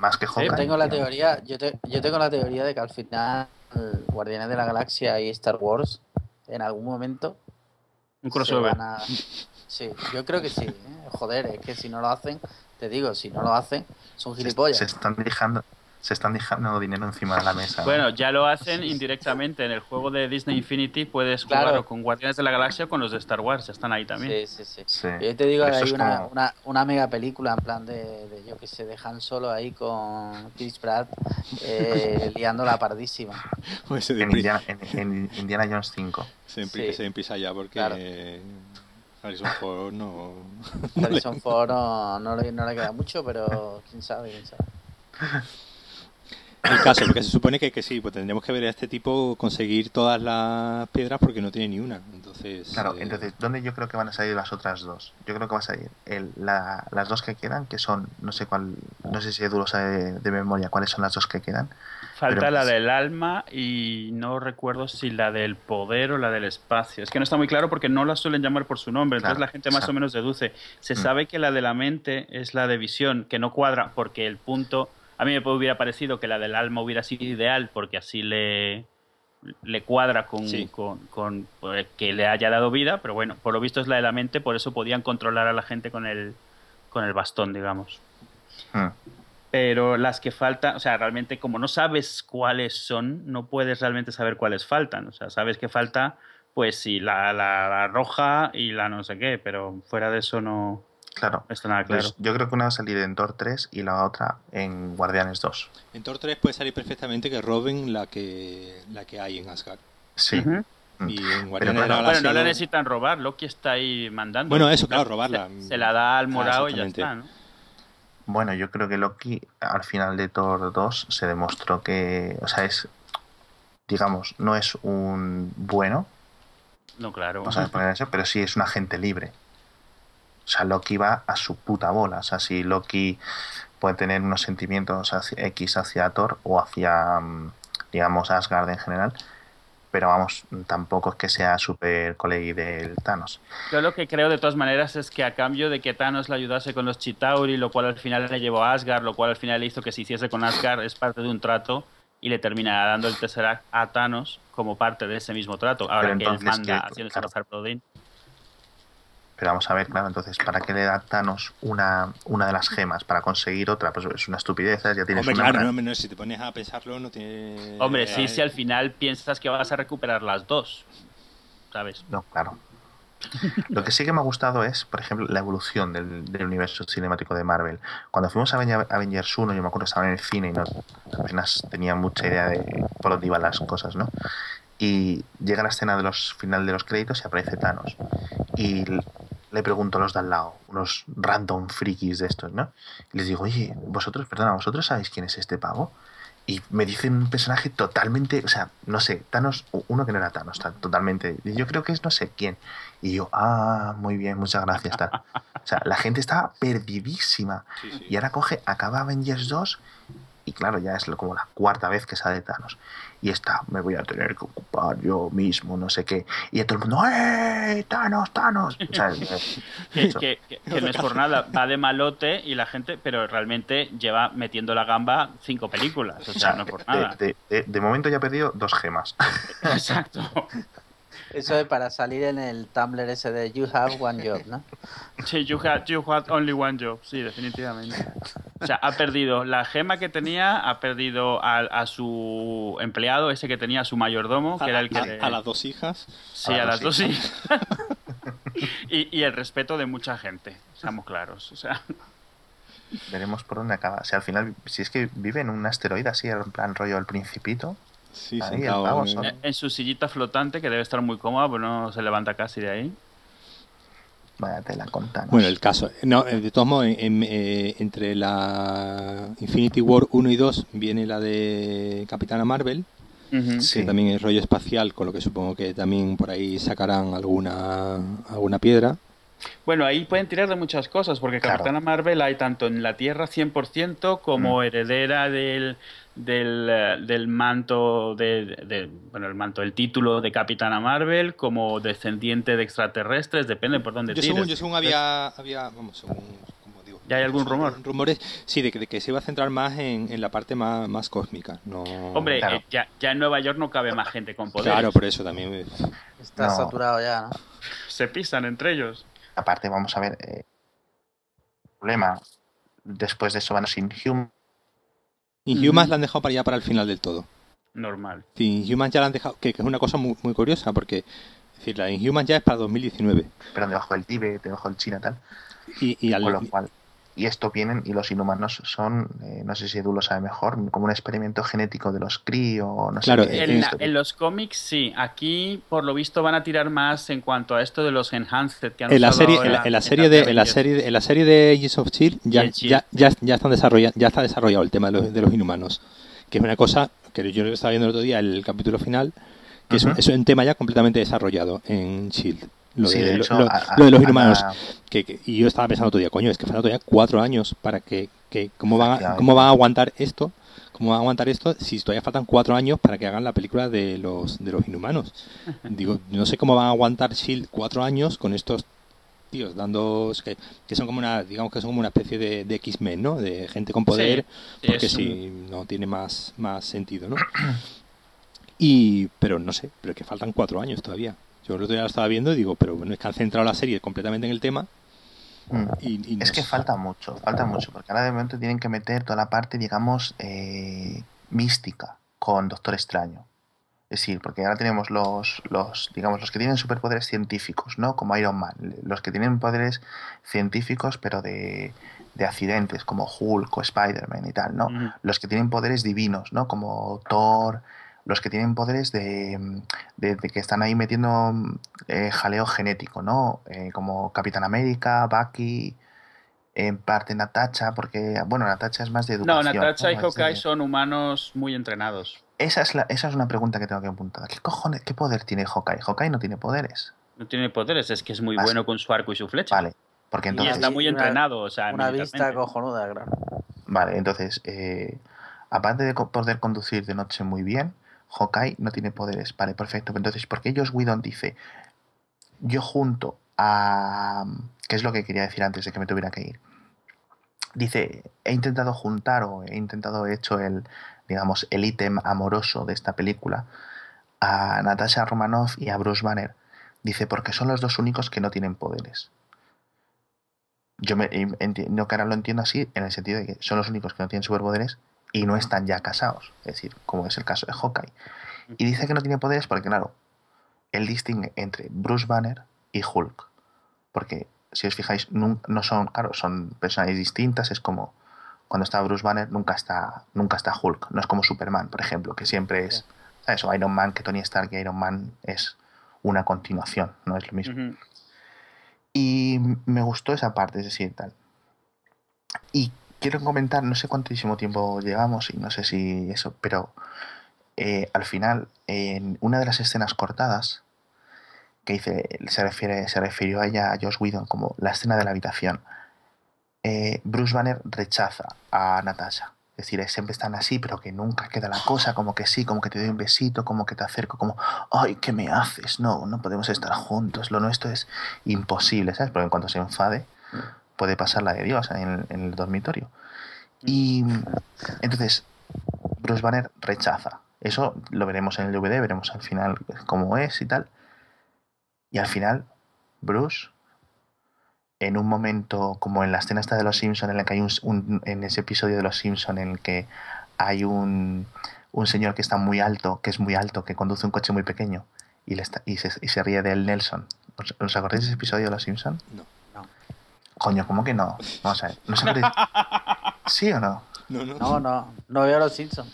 Más que Hawkeye. Yo tengo la teoría, yo, te- yo tengo la teoría de que al final Guardianes de la Galaxia y Star Wars en algún momento Un se crossover. van a- Sí, yo creo que sí. ¿eh? Joder, es que si no lo hacen, te digo, si no lo hacen, son Se, gilipollas. se están dejando, se están dejando dinero encima de la mesa. Bueno, ya lo hacen indirectamente. En el juego de Disney Infinity puedes Claro. jugar o con Guardianes de la Galaxia o con los de Star Wars, ya están ahí también. Sí, sí, sí. Sí. Yo te digo, eso hay una, como- una, una mega película en plan de, de yo que sé, dejan solo ahí con Chris Pratt eh, liando la pardísima. Pues se, en, Indiana, en, en Indiana Jones 5. se, Sí. que se empieza ya porque. Claro. Harrison Ford no. no Harrison Ford no, no, le, no le queda mucho, pero quién sabe, quién sabe. El caso, porque se supone que, que sí, pues tendríamos que ver a este tipo conseguir todas las piedras porque no tiene ni una. Entonces. Claro, eh, entonces, ¿dónde yo creo que van a salir las otras dos? Yo creo que va a salir el, la- las dos que quedan, que son, no sé cuál, no sé si Edu lo sabe de, de memoria cuáles son las dos que quedan. Falta Pero- la del alma y no recuerdo si la del poder o la del espacio. Es que no está muy claro porque no la suelen llamar por su nombre, entonces Claro, la gente más exacto. o menos deduce. Se Mm. sabe que la de la mente es la de visión, que no cuadra porque el punto... A mí me hubiera parecido que la del alma hubiera sido ideal porque así le, le cuadra con, Sí. con, con, pues, que le haya dado vida, pero bueno, por lo visto es la de la mente, por eso podían controlar a la gente con el, con el bastón, digamos. Hmm. Pero las que faltan, o sea, realmente como no sabes cuáles son, no puedes realmente saber cuáles faltan. O sea, sabes que falta, pues sí, la, la, la roja y la no sé qué, pero fuera de eso no Claro. está nada claro. Pues yo creo que una va a salir en Thor 3 y la otra en Guardianes 2. En Thor 3 puede salir perfectamente que roben la que la que hay en Asgard. Sí. Mm. Y en Pero Guardianes de la bueno, no le lo- necesitan robar, Loki está ahí mandando. Bueno, eso, claro, robarla. Se, se la da al Ah, morado y ya está, ¿no? Bueno, yo creo que Loki al final de Thor 2 se demostró que, o sea, es, digamos, no es un bueno, No, claro. vamos a poner eso, pero sí es un agente libre. O sea, Loki va a su puta bola. O sea, si Loki puede tener unos sentimientos hacia- X hacia Thor o hacia, mm, digamos, Asgard en general, pero vamos, tampoco es que sea súper colegui del Thanos. Yo lo que creo de todas maneras es que a cambio de que Thanos le ayudase con los Chitauri, lo cual al final le llevó a Asgard, lo cual al final le hizo que se hiciese con Asgard, es parte de un trato y le termina dando el Tesseract a Thanos como parte de ese mismo trato. Ahora que él manda ¿qué? haciéndose Claro. Pero vamos a ver, claro, entonces, ¿para qué le da Thanos una, una de las gemas? Para conseguir otra, pues es una estupidez, ya tienes Hombre, una. claro, gran- no, no, si te pones a pensarlo, no tiene. Hombre, sí, eh, si al final piensas que vas a recuperar las dos. ¿Sabes? No, claro. Lo que sí que me ha gustado es, por ejemplo, la evolución del, del universo cinemático de Marvel. Cuando fuimos a Aven- Avengers 1, yo me acuerdo que estaba en el cine y no apenas tenía mucha idea de por dónde iban las cosas, ¿no? Y llega la escena de los final de los créditos y aparece Thanos. Y le pregunto a los de al lado, unos random frikis de estos, ¿no? Y les digo, oye, vosotros, perdona, ¿vosotros sabéis quién es este pavo? Y me dicen un personaje totalmente, o sea, no sé, Thanos, uno que no era Thanos, ta- totalmente. Yo creo que es no sé quién. Y yo, ah, muy bien, muchas gracias, tal. O sea, la gente estaba perdidísima. sí, sí. Y ahora coge, acaba Avengers 2 y claro, ya es como la cuarta vez que sale Thanos. Y está, me voy a tener que ocupar yo mismo, no sé qué. Y a todo el mundo, ¡eh! ¡Thanos, Thanos! O sea, Que, que- que- que no es por nada, va de malote y la gente, pero realmente lleva metiendo la gamba cinco películas, o sea, no por nada. de, de- de momento ya he perdido dos gemas. Exacto. Eso es para salir en el Tumblr ese de You Have One Job, ¿no? Sí, you had, you had only one job, sí, definitivamente. O sea, ha perdido la gema que tenía, ha perdido a, a su empleado, ese que tenía, su mayordomo, que A, era el que... a- le- a las dos hijas. Sí, a las dos sí. y, y el respeto de mucha gente, seamos claros. O sea, Veremos por dónde acaba. O sea, al final, si es que vive en un asteroide así, en plan rollo el principito. Sí, Ahí, sentado pavo en- su sillita flotante, que debe estar muy cómoda, pues no se levanta casi de ahí. Vaya tela con Thanos. Bueno, el caso. No, eh, de todos modos, en- en- eh, entre la Infinity War 1 y 2 viene la de Capitana Marvel, que también es rollo espacial, con lo que supongo que también por ahí sacarán alguna alguna piedra. Bueno, ahí pueden tirar de muchas cosas, porque Claro. Capitana Marvel hay tanto en la Tierra 100% como Mm. heredera del, del, eh, del manto, de, de- bueno, el manto, el título de Capitana Marvel, como descendiente de extraterrestres, depende por dónde Yo tires. según, yo según había, había, vamos, según, como digo, ¿Ya hay algún rumor? Rumores, sí, de que, de que se iba a centrar más en, en la parte más, más cósmica. No, Hombre, Claro. eh, ya, ya en Nueva York no cabe más gente con poder. claro, por eso también. Está No. saturado ya, ¿no? Se pisan entre ellos. Aparte, vamos a ver. eh, problema. Después de eso van a sin Hume. Inhumans Ujú. la han dejado para ya para el final del todo. Normal. Sí, Inhumans ya la han dejado, que, que es una cosa muy, muy curiosa, porque es decir, la Inhumans ya es para 2019. pero debajo del Tíbet, debajo del China, tal. Y, y al, Con lo cual. Y esto vienen, y los inhumanos son, eh, no sé si Edu lo sabe mejor, como un experimento genético de los Kree o no Claro, sé qué. eh, En, la- en los cómics sí, aquí por lo visto van a tirar más en cuanto a esto de los enhanced que han en la serie, ahora en la, en la en serie de, en la Avengers. serie, de- en la serie de Agents of Shield E ya, Shield. ya, ya, ya están desarrolla- ya está desarrollado el tema de los, de los inhumanos, que es una cosa que yo estaba viendo el otro día el capítulo final, que es, un, es un tema ya completamente desarrollado en Shield. Lo Sí, de, de lo- hecho, lo- a- a- lo de los a inhumanos. la- Que, que- y yo estaba pensando otro día, coño, es que faltan todavía cuatro años para que, que cómo van a, cómo van a aguantar esto, cómo van a aguantar esto si todavía faltan cuatro años para que hagan la película de los de los inhumanos. Digo, no sé cómo van a aguantar Shield cuatro años con estos tíos dando que, que son como una digamos que son como una especie de, de X-Men, ¿no? De gente con poder, Sí, porque si no tiene más más sentido, ¿no? Y pero no sé, pero que faltan cuatro años todavía. Yo el otro día lo estaba viendo y digo, pero bueno, es que han centrado la serie completamente en el tema Mm. y, y no Es que sé. falta mucho, falta mucho, porque ahora de momento tienen que meter toda la parte, digamos, eh, mística con Doctor Extraño. Es decir, porque ahora tenemos los, los, digamos, los que tienen superpoderes científicos, ¿no? Como Iron Man. Los que tienen poderes científicos, pero de, de accidentes, como Hulk o Spider-Man y tal, ¿no? Ujú. Los que tienen poderes divinos, ¿no? Como Thor. Los que tienen poderes de, de- de que están ahí metiendo eh, jaleo genético, ¿no? Eh, como Capitán América, Bucky, en parte Natacha, porque, bueno, Natacha es más de No, educación. Y ¿no? Es de- Hawkeye son humanos muy entrenados. esa es, la, esa es una pregunta que tengo que apuntar. ¿Qué cojones, qué poder tiene Hawkeye? Hawkeye no tiene poderes. No tiene poderes, es que es muy bueno con su arco y su flecha. Vale. Porque Y entonces. está muy Una- entrenado, o sea, Una vista cojonuda, claro. Vale, entonces, eh, aparte de poder conducir de noche muy bien, Hawkeye no tiene poderes. Vale, perfecto. Entonces, ¿por qué Josh Whedon dice, yo junto a... ¿Qué es lo que quería decir antes de que me tuviera que ir? Dice, he intentado juntar o he intentado hecho el, digamos, el ítem amoroso de esta película a Natasha Romanoff y a Bruce Banner. Dice, porque son los dos únicos que no tienen poderes. yo me entiendo que ahora lo entiendo así, en el sentido de que son los únicos que no tienen superpoderes y no están ya casados. Es decir, como es el caso de Hawkeye. Y dice que no tiene poderes porque, claro, él distingue entre Bruce Banner y Hulk. Porque, si os fijáis, no son, claro, son personajes distintas. Es como cuando está Bruce Banner, nunca está, nunca está Hulk. No es como Superman, por ejemplo, que siempre es. Eso, Iron Man, que Tony Stark y Iron Man es una continuación, no es lo mismo. Y me gustó esa parte, es decir, tal. Y quiero comentar, no sé cuántísimo tiempo llevamos y no sé si eso, pero eh, al final, en una de las escenas cortadas, que dice, se, refiere, se refirió a ella, a Josh Whedon, como la escena de la habitación, eh, Bruce Banner rechaza a Natasha. Es decir, siempre están así, pero que nunca queda la cosa, como que sí, como que te doy un besito, como que te acerco, como, ay, ¿qué me haces? No, no podemos estar juntos, lo nuestro es imposible, ¿sabes? Porque en cuanto se enfade, puede pasar la de Dios en el, dormitorio. Y entonces, Bruce Banner rechaza. Eso lo veremos en el DVD, veremos al final cómo es y tal. Y al final, Bruce en un momento como en la escena esta de los Simpson en la que hay un, en ese episodio de los Simpson en el que hay un, un, señor que está muy alto, que es muy alto, que conduce un coche muy pequeño y, le está, y, se, y se ríe de él Nelson. ¿Os, acordáis de ese episodio de los Simpson? No. Coño, ¿cómo que no? Vamos a ver. ¿No ¿Sí o no? No, no. No, no, no veo a los Simpson.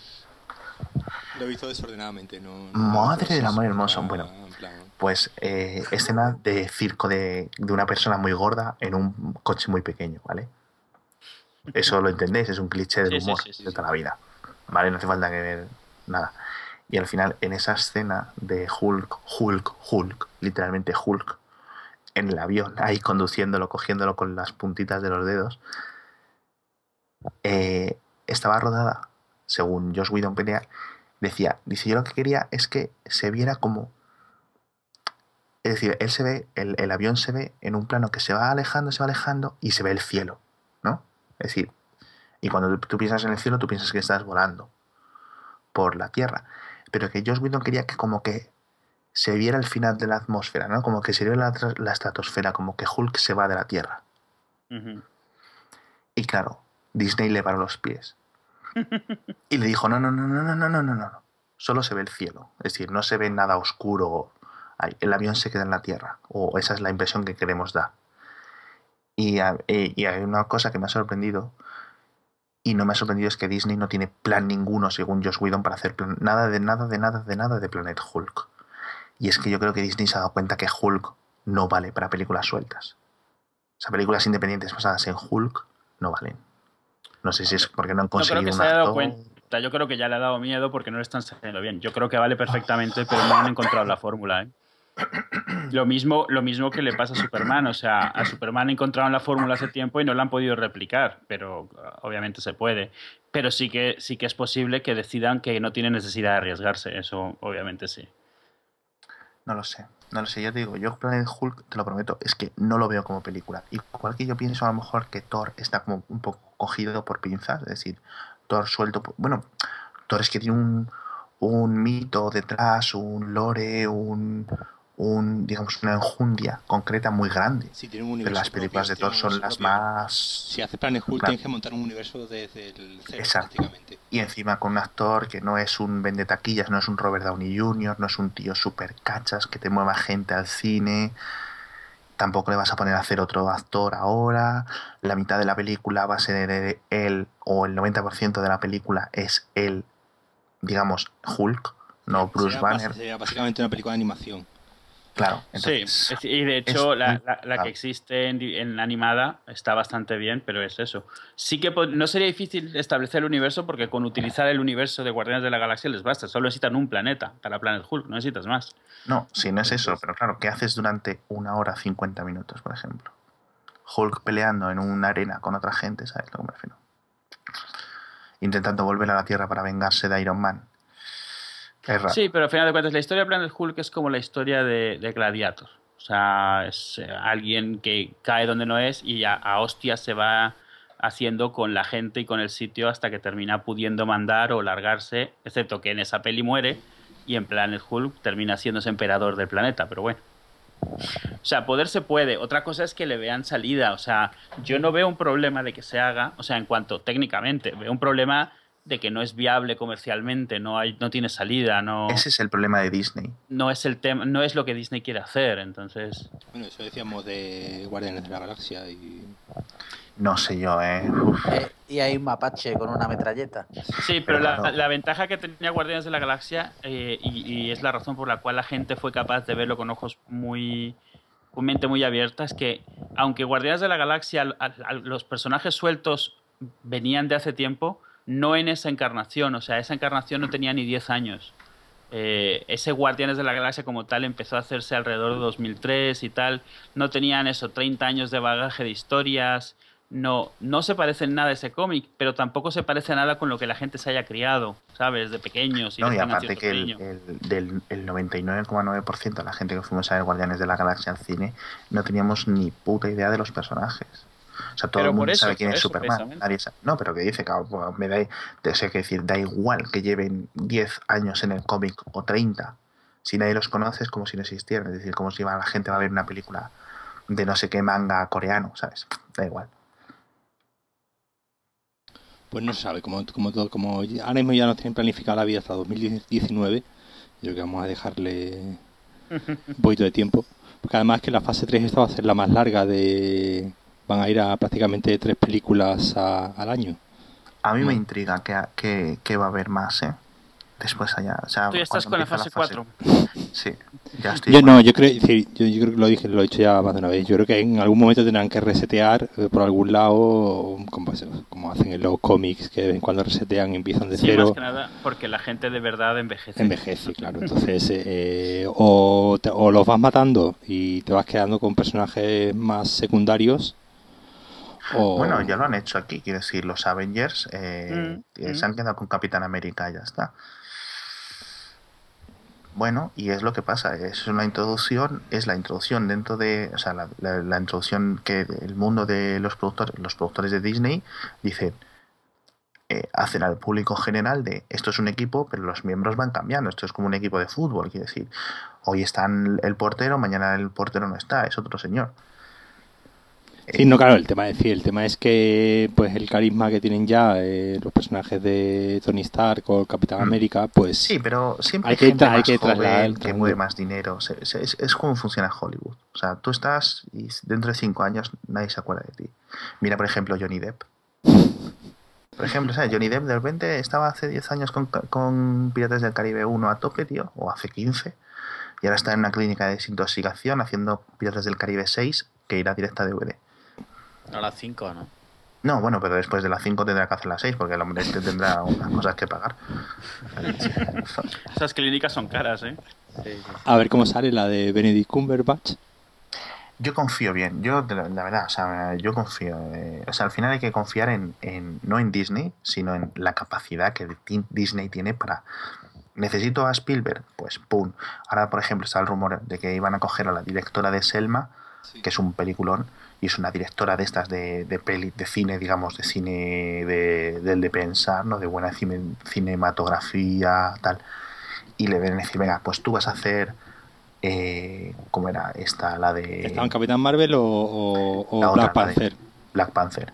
Lo he visto desordenadamente, no. Madre del amor hermoso. Bueno, pues eh, escena de circo de, una persona muy gorda en un coche muy pequeño, ¿vale? Eso lo entendéis, es un cliché del humor de toda la vida. ¿Vale? No hace falta que ver nada. Y al final, en esa escena de Hulk, Hulk, Hulk, literalmente Hulk, en el avión, ahí conduciéndolo, cogiéndolo con las puntitas de los dedos, eh, estaba rodada, según Josh Whedon decía, dice, yo lo que quería es que se viera como es decir, él se ve, el, avión se ve en un plano que se va alejando, se va alejando y se ve el cielo, ¿no? Es decir, y cuando tú piensas en el cielo, tú piensas que estás volando por la Tierra. Pero que Josh Whedon quería que como que se viera el final de la atmósfera, ¿no? Como que se viera la, estratosfera, como que Hulk se va de la Tierra. Y claro, Disney le paró los pies. y le dijo, no, no, no, no, no, no, no, no, no. Solo se ve el cielo. Es decir, no se ve nada oscuro el avión se queda en la Tierra, o esa es la impresión que queremos dar. Y, hay una cosa que me ha sorprendido, y no me ha sorprendido es que Disney no tiene plan ninguno, según Josh Whedon, para hacer nada de nada, de nada, de nada de Planet Hulk. Y es que yo creo que Disney se ha dado cuenta que Hulk no vale para películas sueltas. O sea, películas independientes basadas en Hulk no valen. No sé si es porque no han conseguido un actor. Yo creo que ya le ha dado miedo porque no lo están saliendo bien. Yo creo que vale perfectamente, pero no han encontrado la fórmula. ¿eh? Lo mismo, lo mismo que le pasa a Superman. O sea, a Superman encontraron la fórmula hace tiempo y no la han podido replicar, pero uh, obviamente se puede. Pero sí que, sí que es posible que decidan que no tiene necesidad de arriesgarse. Eso obviamente sí. No lo sé. No lo sé, yo te digo, yo Planet Hulk, te lo prometo, es que no lo veo como película. Igual que yo pienso a lo mejor que Thor está como un poco cogido por pinzas, es decir, Thor suelto. Bueno, Thor es que tiene un, un mito detrás, un lore, un, un, digamos, una enjundia concreta muy grande. Pero las películas de Thor son las más... Si hace Planet Hulk tienes que montar un universo desde el cero, prácticamente. Y encima con un actor que no es un vendetaquillas, no es un Robert Downey Jr., no es un tío super cachas que te mueva gente al cine. Tampoco le vas a poner a hacer otro actor ahora. La mitad de la película va a ser él, o el 90% de la película es él, digamos, Hulk, no Bruce Banner. Sería básicamente una película de animación. Claro. sí, y de hecho la, que existe en, animada está bastante bien, pero es eso. Sí que no sería difícil establecer el universo porque con utilizar el universo de Guardianes de la Galaxia les basta. Solo necesitan un planeta para Planet Hulk, no necesitas más. No, sí, no es eso, pero claro, ¿qué haces durante una hora 50 minutos, por ejemplo? Hulk peleando en una arena con otra gente, ¿sabes lo que me refiero? Intentando volver a la Tierra para vengarse de Iron Man Sí, pero al final de cuentas, la historia de Planet Hulk es como la historia de, Gladiator. O sea, es eh, alguien que cae donde no es y a, a se va haciendo con la gente y con el sitio hasta que termina pudiendo mandar o largarse, excepto que en esa peli muere y en Planet Hulk termina siendo ese emperador del planeta, pero bueno. O sea, poder se puede. Otra cosa es que le vean salida. O sea, yo no veo un problema de que se haga, o sea, en cuanto técnicamente, veo un problema de que no es viable comercialmente, no hay, no tiene salida, no. Ese es el problema de Disney. No es el tema, no es lo que Disney quiere hacer, entonces. Bueno, eso decíamos de Guardianes de la Galaxia y. No sé yo, ¿eh? eh y hay un mapache con una metralleta. Sí, pero, la, ventaja que tenía Guardianes de la Galaxia, eh, y, es la razón por la cual la gente fue capaz de verlo con ojos muy. con mente muy abierta, es que aunque Guardianes de la Galaxia, los personajes sueltos venían de hace tiempo, no en esa encarnación, o sea, esa encarnación no tenía ni 10 años. Eh, ese Guardianes de la Galaxia como tal empezó a hacerse alrededor de 2003 y tal, no tenían eso, 30 años de bagaje de historias, no, no se parece en nada a ese cómic, pero tampoco se parece a nada con lo que la gente se haya criado, ¿sabes? De pequeños. Y no, y aparte que el, del el 99,9% de la gente que fuimos a ver Guardianes de la Galaxia al cine no teníamos ni puta idea de los personajes. O sea, todo el mundo sabe quién es Superman. Nadie sabe. No, pero que dice, claro, pues, me da, sé que decir, da igual que lleven 10 años en el cómic o 30. Si nadie los conoce es como si no existieran. Es decir, como si la gente va a ver una película de no sé qué manga coreano, ¿sabes? Da igual. Pues no se sabe, como, como, todo, como ahora mismo ya nos tienen planificada la vida hasta 2019, yo creo que vamos a dejarle un poquito de tiempo. Porque además que la fase 3 esta va a ser la más larga de, van a ir a prácticamente tres películas al año. A mí me mm. intriga que, que, va a haber más, ¿eh? Después allá. O sea, Tú ya estás con la fase, 4. Sí, ya estoy. Yo no, yo creo, yo, yo, creo que lo dije, lo he dicho ya más de una vez. Yo creo que en algún momento tendrán que resetear eh, por algún lado, como, como, hacen en los cómics, que de vez en cuando resetean y empiezan de sí, cero. Más que nada porque la gente de verdad envejece. Envejece, claro. Entonces, eh, o, o los vas matando y te vas quedando con personajes más secundarios bueno, ya lo han hecho aquí, quiero decir, los Avengers eh, mm, eh, se han mm. quedado con Capitán América, ya está. Bueno, y es lo que pasa, es una introducción, es la introducción dentro de, o sea, la, introducción que el mundo de los productores, los productores de Disney dicen, eh, hacen al público general de esto es un equipo, pero los miembros van cambiando, esto es como un equipo de fútbol, quiere decir, hoy está el portero, mañana el portero no está, es otro señor. Sí, no, claro, el tema es, el tema es que pues el carisma que tienen ya eh, los personajes de Tony Stark o Capitán mm. América, pues sí, pero siempre hay que, hay que trasladar que mueve más dinero. Es, como funciona Hollywood. O sea, tú estás y dentro de cinco años nadie se acuerda de ti. Mira, por ejemplo, Johnny Depp. Por ejemplo, ¿sabes? Johnny Depp de repente estaba hace 10 años con, con Piratas del Caribe 1 a tope, tío, o hace 15, y ahora está en una clínica de desintoxicación haciendo Piratas del Caribe 6 que irá directa a DVD. A las 5, ¿no? No, bueno, pero después de las 5 tendrá que hacer las 6 porque el hombre este tendrá unas cosas que pagar. Esas clínicas son caras, ¿eh? A ver cómo sale la de Benedict Cumberbatch. Yo confío bien, yo la, verdad, o sea, yo confío. Eh, o sea, al final hay que confiar en, en, no en Disney, sino en la capacidad que Disney tiene para necesito a Spielberg, pues pum. Ahora, por ejemplo, está el rumor de que iban a coger a la directora de Selma, que es un peliculón, y es una directora de estas de, de peli, de cine, digamos, de cine de, del de pensar, ¿no? De buena cinematografía, tal. Y le ven decir, venga, pues tú vas a hacer eh, ¿cómo era esta? La de... ¿Estaba Capitán Marvel o, Black Panther? Black Panther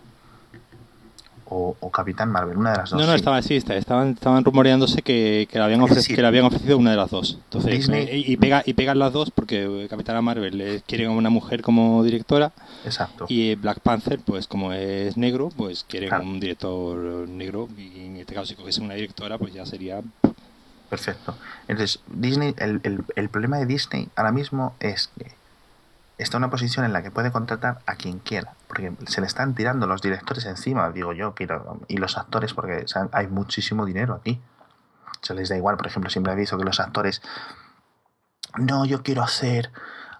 o, Capitán Marvel, una de las dos. No, no, estaba, sí, estaban, estaban rumoreándose que, que, le habían que le habían ofrecido una de las dos. Entonces, eh, y, pega, y pegan las dos porque Capitán Marvel quieren a una mujer como directora. Exacto. Y Black Panther, pues como es negro, pues quieren un director negro. Y en este caso, si cogiesen una directora, pues ya sería Perfecto. Entonces, Disney, el, el, el, problema de Disney ahora mismo es que está en una posición en la que puede contratar a quien quiera, porque se le están tirando los directores encima, digo yo, y los actores, porque hay muchísimo dinero aquí. Se les da igual, por ejemplo, siempre he visto que los actores, no, yo quiero hacer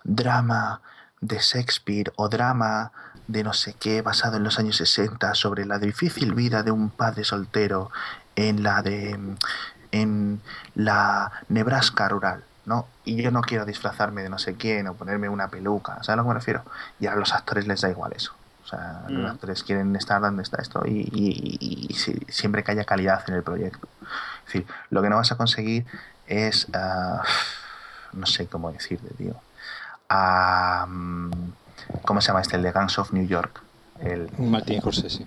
drama de Shakespeare o drama de no sé qué basado en los años 60 sobre la difícil vida de un padre soltero en la de en la Nebraska rural ¿no? Y yo no quiero disfrazarme de no sé quién o ponerme una peluca, ¿sabes a lo que me refiero? Y a los actores les da igual eso. O sea, los mm. actores quieren estar donde está esto y, siempre que haya calidad en el proyecto. Es decir, lo que no vas a conseguir es, ah, no sé cómo decirte, tío. mm, ¿Cómo se llama este? El de Gangs of New York. El, Martin Scorsese.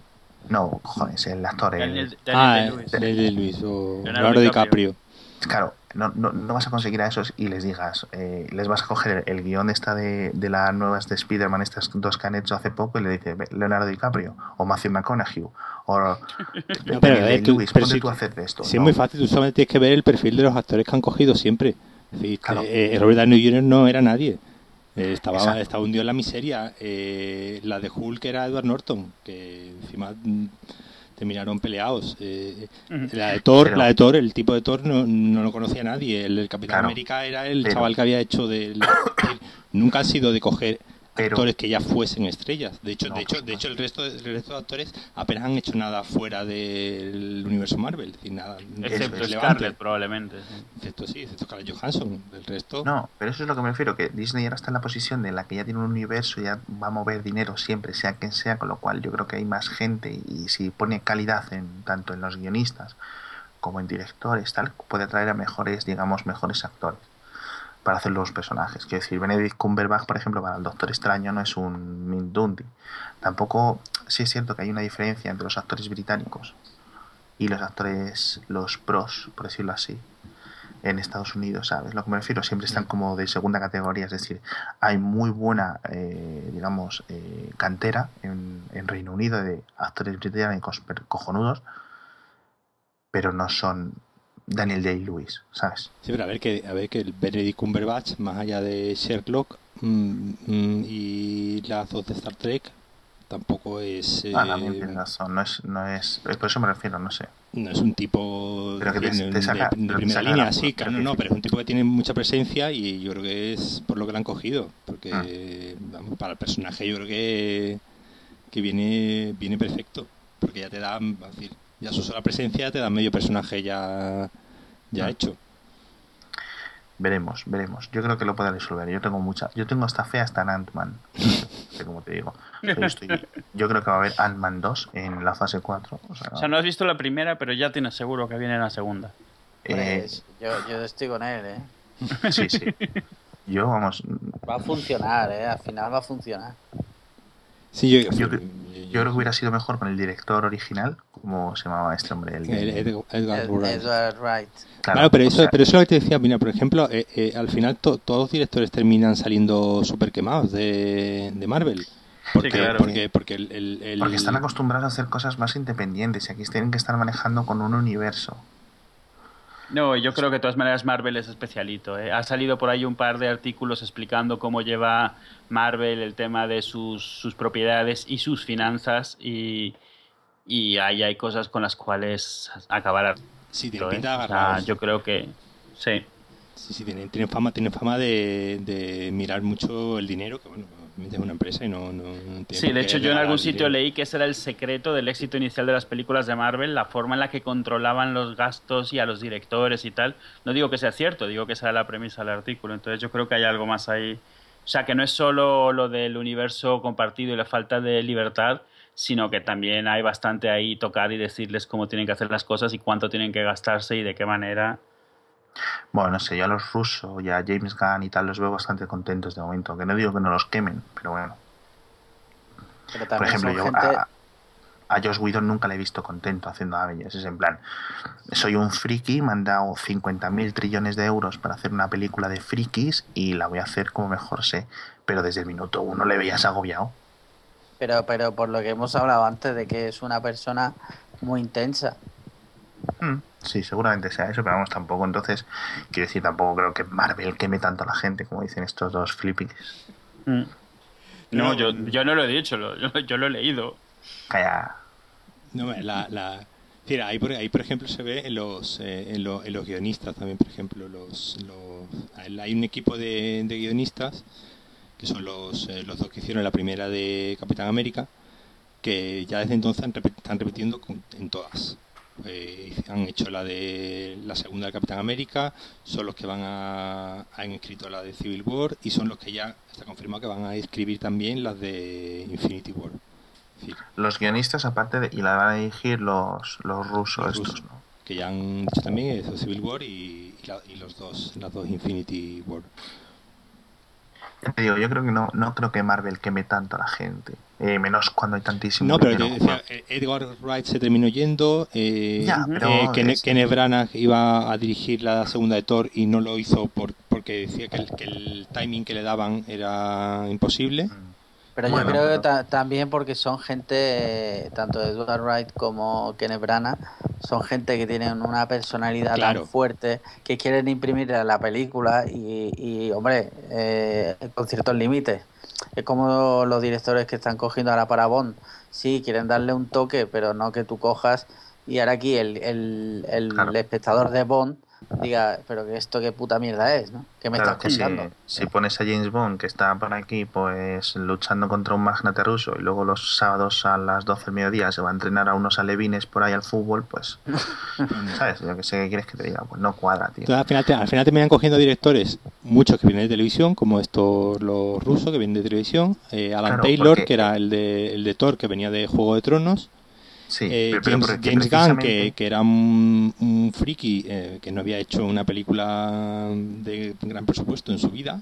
no, joder, es el actor. el- Daniel, Ah, Daniel Day-Lewis. Daniel Day-Lewis o Leonardo Leonardo DiCaprio. Claro, no, no, no vas a conseguir a esos y les digas, eh, les vas a coger el, el guion esta de, de las nuevas de Spider-Man, estas dos que han hecho hace poco, y le dices "Ve, Leonardo DiCaprio, o Matthew McConaughey, o No, pero, ver, tú- Day-Lewis, pero ponte si- tú a hacer de esto. Sí, ¿no? es muy fácil, tú solamente tienes que ver el perfil de los actores que han cogido siempre. Es decir, Claro. eh, Robert Downey Jr. no era nadie. Eh, estaba, Exacto. estaba hundido en la miseria. Eh, la de Hulk era Edward Norton, que encima mm, terminaron peleados. Eh, la de Thor, Pero- la de Thor, el tipo de Thor no, no lo conocía nadie. El, Capitán Claro. América era el Pero- chaval que había hecho del. nunca ha sido de coger Pero- actores que ya fuesen estrellas. De hecho, No, de hecho, de hecho el resto de, el resto de actores apenas han hecho nada fuera del universo Marvel. Decir, nada Excepto relevante. Scarlett, probablemente. sí. Excepto sí, excepto Scarlett Johansson. El resto. No, pero eso es lo que me refiero, que Disney ahora está en la posición de la que ya tiene un universo, ya va a mover dinero siempre, sea quien sea, con lo cual yo creo que hay más gente y si pone calidad en tanto en los guionistas como en directores, tal, puede atraer a mejores, digamos, mejores actores para hacer los personajes. Quiero decir, Benedict Cumberbatch, por ejemplo, para el Doctor Extraño no es un Mindundi. Tampoco, sí es cierto que hay una diferencia entre los actores británicos y los actores, los pros, por decirlo así, en Estados Unidos, ¿sabes? Lo que me refiero, siempre están como de segunda categoría, es decir, hay muy buena, eh, digamos, eh, cantera en, Reino Unido de actores británicos cojonudos, pero no son Daniel Day-Lewis, ¿sabes? Sí, pero a ver que, a ver que el Benedict Cumberbatch, más allá de Sherlock mm, mm, y las dos de Star Trek, tampoco es. Ah, eh, también tienes razón, no es, no es, eh, por eso me refiero, no sé. no es un tipo Pero que te- de, te saca- de- primera línea, la- sí, claro, no, pero es un tipo que tiene mucha presencia y yo creo que es por lo que lo han cogido, porque Ah. vamos, para el personaje yo creo que, que viene viene perfecto, porque ya te da, decir, ya su sola presencia te da medio personaje ya ya Ah. hecho. Veremos, veremos. Yo creo que lo puede resolver. Yo tengo mucha, yo tengo hasta fe hasta en Ant-Man. Cómo te digo. Yo, estoy- yo creo que va a haber Ant-Man 2 en la fase 4. O sea, O sea, no has visto la primera, pero ya tienes seguro que viene la segunda. eh, Pues, yo, yo estoy con él, ¿eh? sí, sí. Yo, vamos, Va a funcionar, ¿eh? Al final va a funcionar. Sí, yo, Yo cre- yo creo que hubiera sido mejor con el director original, como se llamaba este hombre. El, el Edgar Wright. Edward Wright. Claro, pero eso, sea, pero eso es lo que te decía, mira, por ejemplo, eh, eh, al final to- todos los directores terminan saliendo súper quemados de, de Marvel. Porque, claro. porque, porque el, el- el- Porque están acostumbrados a hacer cosas más independientes y aquí tienen que estar manejando con un universo. No, yo creo que de todas maneras Marvel es especialito. ¿eh? Ha salido por ahí un par de artículos explicando cómo lleva Marvel el tema de sus, sus propiedades y sus finanzas y, y ahí hay cosas con las cuales acabar. Sí, tienen ¿eh? pinta de O sea, agarrados. yo creo que sí. Sí, sí, tienen fama, tienen fama de, de mirar mucho el dinero, que bueno, es una empresa y no, no, no tiene Sí, de hecho yo en algún sitio dinero. leí que ese era el secreto del éxito inicial de las películas de Marvel, la forma en la que controlaban los gastos y a los directores y tal. No digo que sea cierto, digo que esa era la premisa del artículo. Entonces yo creo que hay algo más ahí. O sea, que no es solo lo del universo compartido y la falta de libertad, sino que también hay bastante ahí tocar y decirles cómo tienen que hacer las cosas y cuánto tienen que gastarse y de qué manera. Bueno, no sé, yo a los rusos y a James Gunn y tal los veo bastante contentos de momento. Que no digo que no los quemen, pero bueno. Pero Por ejemplo, yo gente... a, a Josh Whedon nunca le he visto contento haciendo Avengers. Es en plan, soy un friki, me han dado 50.000 trillones de euros para hacer una película de frikis y la voy a hacer como mejor sé. Pero desde el minuto uno le veías agobiado. Pero, pero por lo que hemos hablado antes de que es una persona muy intensa. Mm, Sí, seguramente sea eso, pero vamos, tampoco. Entonces, quiero decir, tampoco creo que Marvel queme tanto a la gente como dicen estos dos flippies. Mm. No, No, yo, yo no lo he dicho, lo- yo, yo lo he leído. Calla. No, la, la, mira, ahí por, ahí por ejemplo se ve en los, eh, en, lo- en los guionistas también, por ejemplo, los, los- hay un equipo de, de guionistas que son los, eh, los dos que hicieron la primera de Capitán América, que ya desde entonces están repitiendo con- en todas. Eh, han hecho la de la segunda de Capitán América, son los que van a han escrito la de Civil War y son los que ya está confirmado que van a escribir también las de Infinity War. Los guionistas, aparte de. Y la van a dirigir los, los rusos Los estos. ¿no? que ya han dicho también eso, Civil War y, y la- y los dos las dos Infinity War Te digo, yo creo que no, no creo que Marvel queme tanto a la gente. Eh, menos cuando hay tantísimo. No, pero yo decía, eh, Edgar Wright se terminó yendo. Eh, Ya, pero eh, Ken- es- Kenneth Branagh iba a dirigir la segunda de Thor y no lo hizo por, porque decía que el, que el timing que le daban era imposible. Mm. Pero Bueno, yo creo que ta- también porque son gente, eh, tanto Edward Wright como Kenneth Branagh, son gente que tienen una personalidad Claro. tan fuerte que quieren imprimir a la película y, y, hombre, eh, con ciertos límites. Es como los directores que están cogiendo ahora para Bond. Sí, quieren darle un toque, pero no que tú cojas y ahora aquí el, el, el Claro. espectador de Bond diga, pero que esto qué puta mierda es, ¿no? ¿Qué me Claro, estás que si, contando? si pones a James Bond, que está por aquí, pues luchando contra un magnate ruso, y luego los sábados a las 12 del mediodía se va a entrenar a unos alevines por ahí al fútbol, pues, ¿sabes? Yo que sé qué quieres que te diga, pues no cuadra, tío. Entonces, al final, te- al final terminan cogiendo directores, muchos que vienen de televisión, como estos los rusos que vienen de televisión, eh, Alan Claro, Taylor, porque- que era el de, el de Thor, que venía de Juego de Tronos, Sí, eh, pero- pero James, Gunn, que, que era un, un friki eh, que no había hecho una película de gran presupuesto en su vida.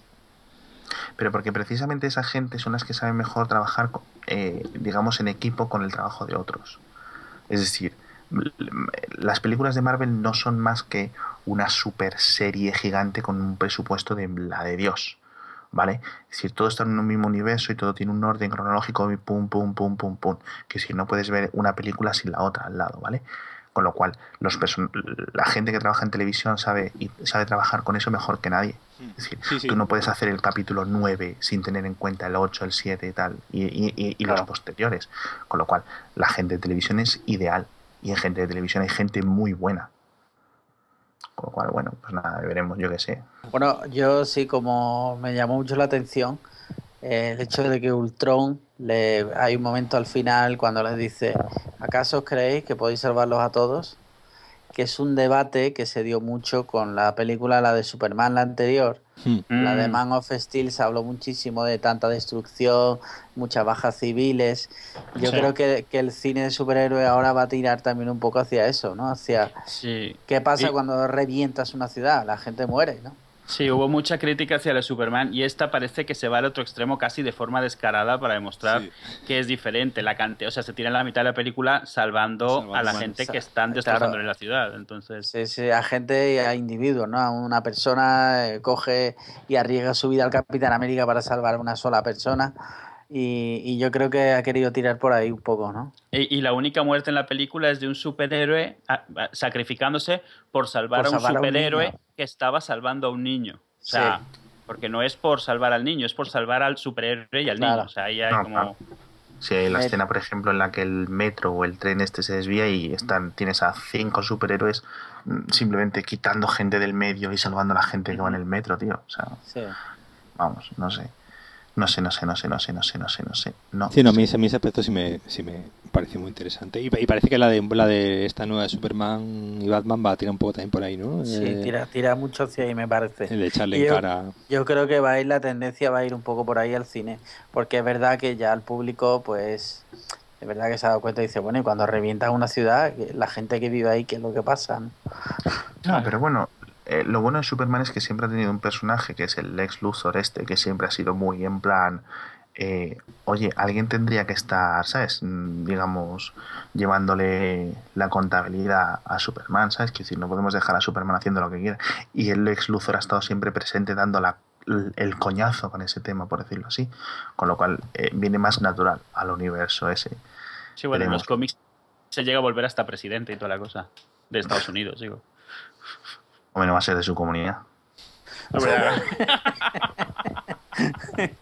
Pero porque precisamente esa gente son las que saben mejor trabajar, eh, digamos, en equipo con el trabajo de otros. Es decir, las películas de Marvel no son más que una super serie gigante con un presupuesto de la de Dios. ¿Vale? Es decir, todo está en un mismo universo y todo tiene un orden cronológico y pum, pum, pum, pum, pum. Que si no puedes ver una película sin la otra al lado, ¿vale? Con lo cual, los la gente que trabaja en televisión sabe, y sabe trabajar con eso mejor que nadie. Es decir, Sí, sí. tú no puedes hacer el capítulo 9 sin tener en cuenta el 8, el 7 y tal, y, y- y- y los posteriores. Con lo cual, la gente de televisión es ideal. Y en gente de televisión hay gente muy buena. Con lo cual, bueno, pues nada, veremos, yo qué sé. Bueno, yo sí, como me llamó mucho la atención eh, el hecho de que Ultron, le, hay un momento al final cuando les dice, ¿acaso creéis que podéis salvarlos a todos? Que es un debate que se dio mucho con la película, la de Superman, la anterior. Hmm. La de Mm. Man of Steel se habló muchísimo de tanta destrucción, muchas bajas civiles. Yo Sí. creo que, que el cine de superhéroes ahora va a tirar también un poco hacia eso, ¿no? Hacia Sí. qué pasa Y- cuando revientas una ciudad, la gente muere, ¿no? Sí, hubo mucha crítica hacia el Superman y esta parece que se va al otro extremo casi de forma descarada para demostrar Sí. que es diferente. La cante o sea, se tira en la mitad de la película salvando, a la gente que están claro. destrozándole la ciudad. Entonces, Sí, sí, a gente y a individuos, ¿no? Una persona eh, coge y arriesga su vida al Capitán América para salvar a una sola persona. Y, y yo creo que ha querido tirar por ahí un poco, ¿no? y, y la única muerte en la película es de un superhéroe a- a- sacrificándose por salvar Por a un salvar a un superhéroe que estaba salvando a un niño. O sea, porque no es por salvar al niño, es por salvar al superhéroe y al Claro. niño. O sea, ahí hay No, como... claro. Si hay la Me- escena, por ejemplo, en la que el metro o el tren este se desvía y están, tienes a cinco superhéroes mm, simplemente quitando gente del medio y salvando a la gente que va en el metro, tío. O sea, Sí. vamos, no sé. No sé, no sé, no sé, no sé, no sé, no sé, no sé. No Sí, no, a mí, ese- a mí ese aspecto sí me, sí me pareció muy interesante. Y, y parece que la de, la de esta nueva de Superman y Batman va a tirar un poco también por ahí, ¿no? Sí, Eh, tira, tira mucho hacia ahí, me parece. El de echarle en yo- cara. Yo creo que va a ir la tendencia, va a ir un poco por ahí al cine, porque es verdad que ya el público, pues, es verdad que se ha dado cuenta y dice, bueno, y cuando revientan una ciudad, la gente que vive ahí, ¿qué es lo que pasa? no? No, pero bueno, eh, lo bueno de Superman es que siempre ha tenido un personaje que es el Lex Luthor este, que siempre ha sido muy en plan, eh, oye, alguien tendría que estar, ¿sabes? Mm, Digamos, llevándole la contabilidad a Superman, ¿sabes? Que decir, no podemos dejar a Superman haciendo lo que quiera. Y el Lex Luthor ha estado siempre presente dando la- el coñazo con ese tema, por decirlo así. Con lo cual eh, viene más natural al universo ese. Sí, bueno, en los cómics se llega a volver hasta presidente y toda la cosa. De Estados Unidos, digo. O menos va a ser de su comunidad.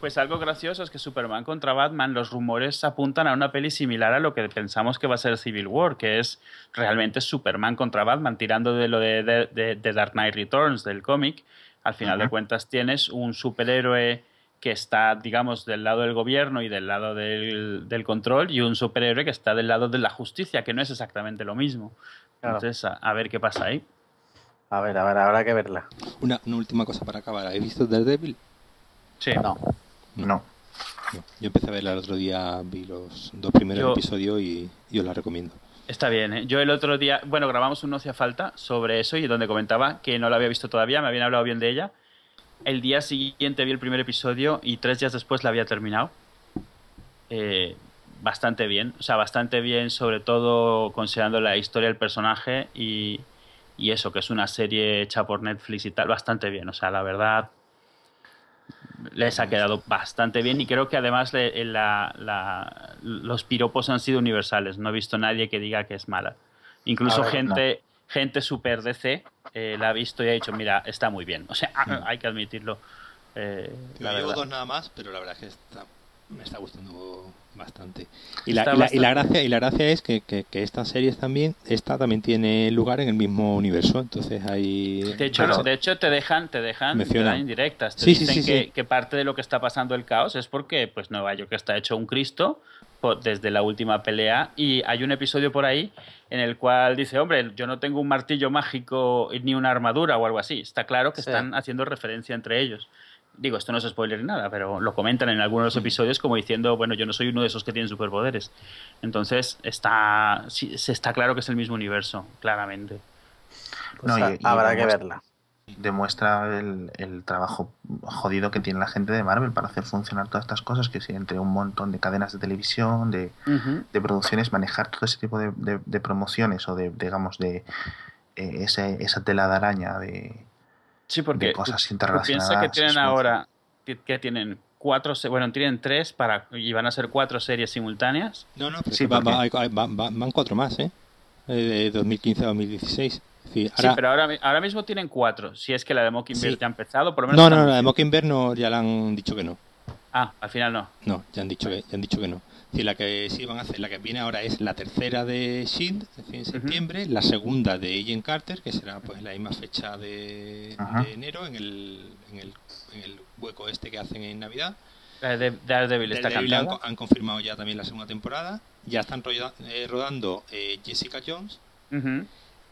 Pues algo gracioso es que Superman contra Batman, los rumores apuntan a una peli similar a lo que pensamos que va a ser Civil War, que es realmente Superman contra Batman, tirando de lo de, de- de- de Dark Knight Returns del cómic. Al final de cuentas tienes un superhéroe que está, digamos, del lado del gobierno y del lado del, del control, y un superhéroe que está del lado de la justicia, que no es exactamente lo mismo. Claro. Entonces, a, a ver qué pasa ahí. A ver, a ver, habrá que verla. Una, una última cosa para acabar. ¿Habéis visto Daredevil? Sí. No, No. No. Yo empecé a verla el otro día, vi los dos primeros Yo- episodios y, y os la recomiendo. Está bien, ¿eh? Yo el otro día, bueno, grabamos un No hacía falta sobre eso y donde comentaba que no la había visto todavía, me habían hablado bien de ella. El día siguiente vi el primer episodio y tres días después la había terminado. Eh, bastante bien, o sea, bastante bien, sobre todo considerando la historia del personaje y, y eso, que es una serie hecha por Netflix y tal, bastante bien. O sea, la verdad, les ha quedado bastante bien y creo que además le- la- la- los piropos han sido universales. No he visto nadie que diga que es mala. Incluso ver, gente, gente super DC eh, la ha visto y ha dicho, mira, está muy bien. O sea, hay que admitirlo. eh, Yo la llevo dos nada más, pero la verdad es que está- me está gustando bastante. Y la, y la- y la bastante- gracia y la gracia es que, que, que estas series también, esta también tiene lugar en el mismo universo, entonces hay De hecho, Claro. de hecho te dejan, te dejan, te Mencionan. dan indirectas. Te Sí, dicen sí, que, sí. que parte de lo que está pasando el caos es porque pues Nueva York está hecho un Cristo desde la última pelea y hay un episodio por ahí en el cual dice, hombre, yo no tengo un martillo mágico ni una armadura o algo así. Está claro que Sí. están haciendo referencia entre ellos. Digo, esto no es spoiler ni nada, pero lo comentan en algunos de los episodios como diciendo, bueno, yo no soy uno de esos que tienen superpoderes. Entonces, está, sí, se está claro que es el mismo universo, claramente. Pues No, y- ha- y habrá que verla. demuestra el, el trabajo jodido que tiene la gente de Marvel para hacer funcionar todas estas cosas, que si entre un montón de cadenas de televisión, de, de producciones, manejar todo ese tipo de, de- de promociones o de, digamos, de eh, ese- esa tela de araña de, Sí, porque de cosas tú interrelacionadas. piensa que tienen ahora, que, tienen cuatro, bueno, tienen tres para y van a ser cuatro series simultáneas. No, no, pero Sí, va- va- hay- van, cuatro más, ¿eh? Eh, De 2015 a 2016. Es decir, Sí, ahora- pero ahora, ahora mismo tienen cuatro. Si es que la de Mockingbird Sí. ya ha empezado, por lo menos. No, no, no, la de Mockingbird no, ya le han dicho que no. Ah, al final no. No, ya han dicho que, ya han dicho que no. Decir, la que sí van a hacer, la que viene ahora es la tercera de Shield, es decir, en septiembre, la segunda de Agent Carter, que será pues la misma fecha de, enero, en el, en, el, en el hueco este que hacen en Navidad. La de Daredevil está Daredevil han, han confirmado ya también la segunda temporada. Ya están roda- eh, rodando eh, Jessica Jones,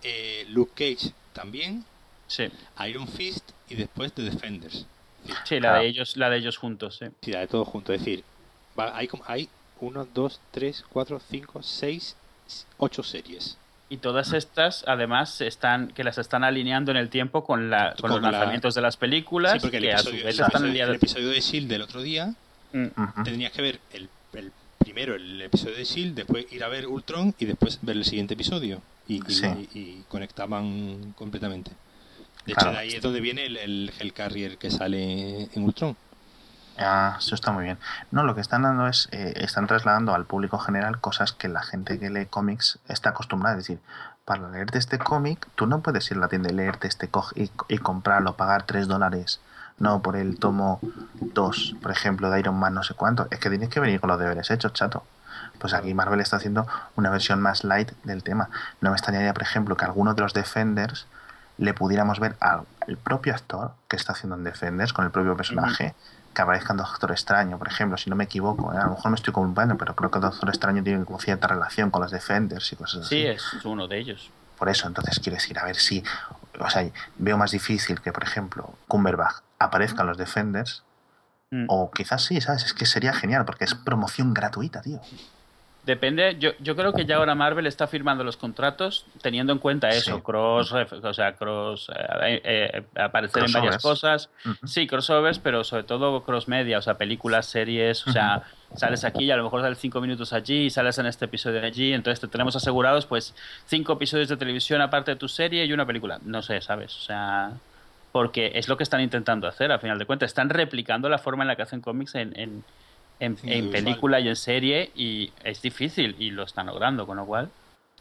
eh, Luke Cage también, Sí, Iron Fist y después The Defenders. sí, la Claro. de ellos, la de ellos juntos, sí. Sí, la de todo junto. Es decir, va- hay, como- hay 1, 2, 3, 4, 5, 6, 8 series. Y todas estas, además, están que las están alineando en el tiempo con, la, con, Con los la- lanzamientos de las películas, Sí, porque el que a su episodio, vez el están episodio- el episodio de S.H.I.E.L.D. del otro día, Mm. Ujú. tendrías que ver el, el primero el episodio de S.H.I.E.L.D., después ir a ver Ultron y después ver el siguiente episodio. Y, Sí. y- y conectaban completamente. De Claro. hecho, de ahí es donde viene el, el Hellcarrier que sale en Ultron. Ah, eso está muy bien. No, lo que están dando es, eh, están trasladando al público general cosas que la gente que lee cómics está acostumbrada. Es decir, para leerte este cómic, tú no puedes ir a la tienda y leerte este y, y comprarlo, pagar 3 dólares, no por el tomo 2, por ejemplo, de Iron Man, no sé cuánto. Es que tienes que venir con los deberes hechos, chato. Pues aquí Marvel está haciendo una versión más light del tema. No me extrañaría, por ejemplo, que alguno de los Defenders le pudiéramos ver al, al propio actor que está haciendo en Defenders con el propio personaje que aparezca en Doctor Extraño, por ejemplo, si no me equivoco. ¿eh? A lo mejor me estoy culpando, pero creo que Doctor Extraño tiene como cierta relación con los Defenders y cosas así. Sí, es uno de ellos. Por eso, entonces quiero decir, a ver si. O sea, veo más difícil que, por ejemplo, Cumberbatch aparezca en los Defenders. Mm. O quizás sí, ¿sabes? Es que sería genial porque es promoción gratuita, tío. Depende, yo, yo creo que ya ahora Marvel está firmando los contratos teniendo en cuenta eso, Sí. cross, ref- o sea, cross, eh, eh, aparecer en varias cosas. Sí, crossovers, pero sobre todo cross media, o sea, películas, series, o sea, sales aquí y a lo mejor sales cinco minutos allí y sales en este episodio de allí, entonces te tenemos asegurados pues cinco episodios de televisión aparte de tu serie y una película. No sé, ¿sabes? O sea, porque es lo que están intentando hacer, al final de cuentas. Están replicando la forma en la que hacen cómics en, en, en, en película y en serie y es difícil y lo están logrando, con lo cual...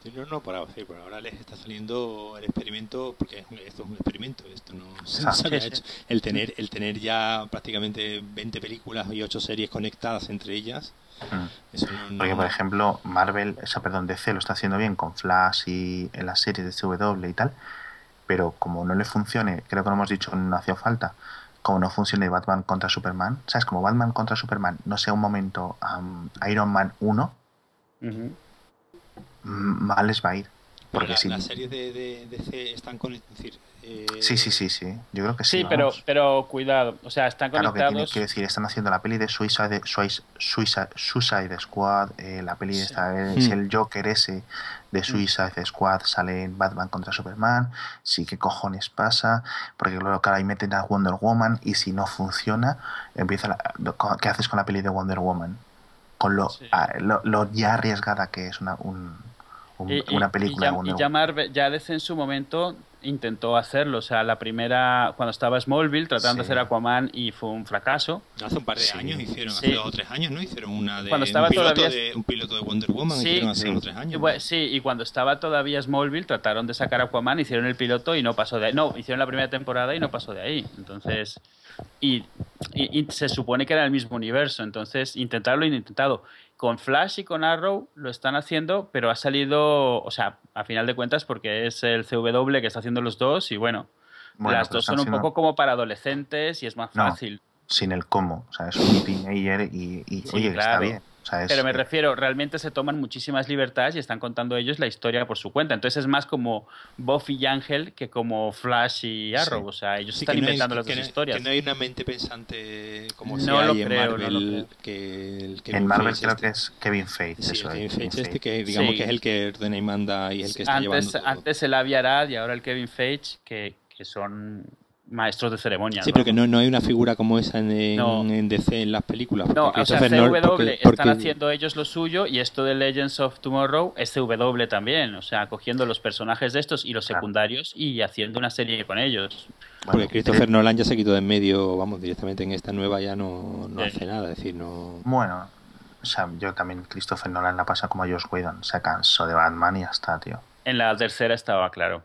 Sí, No, no, por, sí, por ahora les está saliendo el experimento, porque esto es un experimento, esto no se, Ah, se había sí, sí. hecho. El tener, el tener ya prácticamente 20 películas y 8 series conectadas entre ellas, Mm. eso no... no- Porque, por ejemplo, Marvel, o sea, perdón, DC lo está haciendo bien con Flash y en las series de CW y tal, pero como no le funcione, creo que lo hemos dicho, no hacía falta, como no funcione Batman contra Superman, ¿sabes? Como Batman contra Superman no sea un momento Iron Man 1, Ujú. mm, mal les va a ir. Porque la, si... las series de, de, de DC están con. Es decir, eh, Sí, sí, sí, sí. Yo creo que sí. Sí, pero, pero cuidado. O sea, están Claro que tiene conectados. que decir, están haciendo la peli de Suicide, Suicide, Suicide, Suicide Squad, eh, la peli Sí. esta es Mm. el Joker ese de Suicide Squad, sale en Batman contra Superman, sí, ¿qué cojones pasa? Porque luego claro, ahí meten a Wonder Woman y si no funciona, empieza la- lo- ¿qué haces con la peli de Wonder Woman? Con lo, Sí. lo, lo ya arriesgada que es una, un- un- Y- y- una película y de ya, Wonder y ya Woman. Marvel- ya DC en su momento intentó hacerlo. O sea, la primera, cuando estaba Smallville, tratando de Sí. hacer Aquaman y fue un fracaso. Hace un par de Sí. años hicieron, Sí. hace dos o tres años, ¿no? Hicieron una de. Cuando estaba un, piloto todavía- de un piloto de Wonder Woman, Sí, hicieron hace sí. dos o tres Y años. bue- sí, y cuando estaba todavía Smallville, trataron de sacar Aquaman, hicieron el piloto y no pasó de ahí. No, hicieron la primera temporada y no pasó de ahí. Entonces, y, y- y se supone que era el mismo universo. Entonces, intentarlo y intentado. Con Flash y con Arrow lo están haciendo, pero ha salido, o sea, a final de cuentas, porque es el CW que está haciendo los dos y bueno, Bueno, las dos son un poco como para adolescentes y es más No. fácil. sin el cómo, o sea, es un teenager y, y, Sí, oye, está bien. O sea, es- Pero me refiero, realmente se toman muchísimas libertades y están contando ellos la historia por su cuenta. Entonces es más como Buffy y Ángel que como Flash y Arrow. Sí. O sea, ellos Sí, están no hay- inventando las que dos no- historias. Que no hay una mente pensante como No si lo en creo, no Marvel. lo creo. que el en Kevin Marvel Feige creo este. que es Kevin Feige, Sí, eso Kevin Feige este que digamos Sí. que es el que ordena y manda y es el que está antes, llevando todo. antes el Avi Arad y ahora el Kevin Feige, que, que son maestros de ceremonia. Sí, ¿no? pero que no, no hay una figura como esa en, en, No. en DC en las películas. No, o sea, CW porque- están porque- haciendo ellos lo suyo y esto de Legends of Tomorrow es CW también, o sea, cogiendo los personajes de estos y los Claro. secundarios y haciendo una serie con ellos. Porque Christopher Nolan ya se quitó de en medio, vamos, directamente en esta nueva ya no, no Sí. hace nada, es decir, no... Bueno, o sea, yo también, Christopher Nolan la pasa como a Josh Whedon, se cansó de Batman y ya está, tío. En la tercera estaba claro.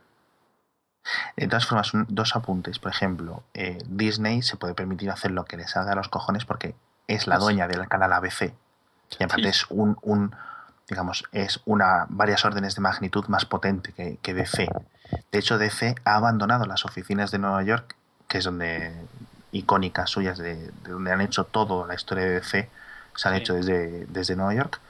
De todas formas, un- dos apuntes. Por ejemplo, eh, Disney se puede permitir hacer lo que le salga a los cojones porque es la Sí. dueña del canal ABC. Y aparte Sí. es un, un, digamos, es una varias órdenes de magnitud más potente que, que DC. De hecho, DC ha abandonado las oficinas de Nueva York, que es donde icónicas suyas de, de donde han hecho toda la historia de DC, se han Sí. hecho desde, desde Nueva York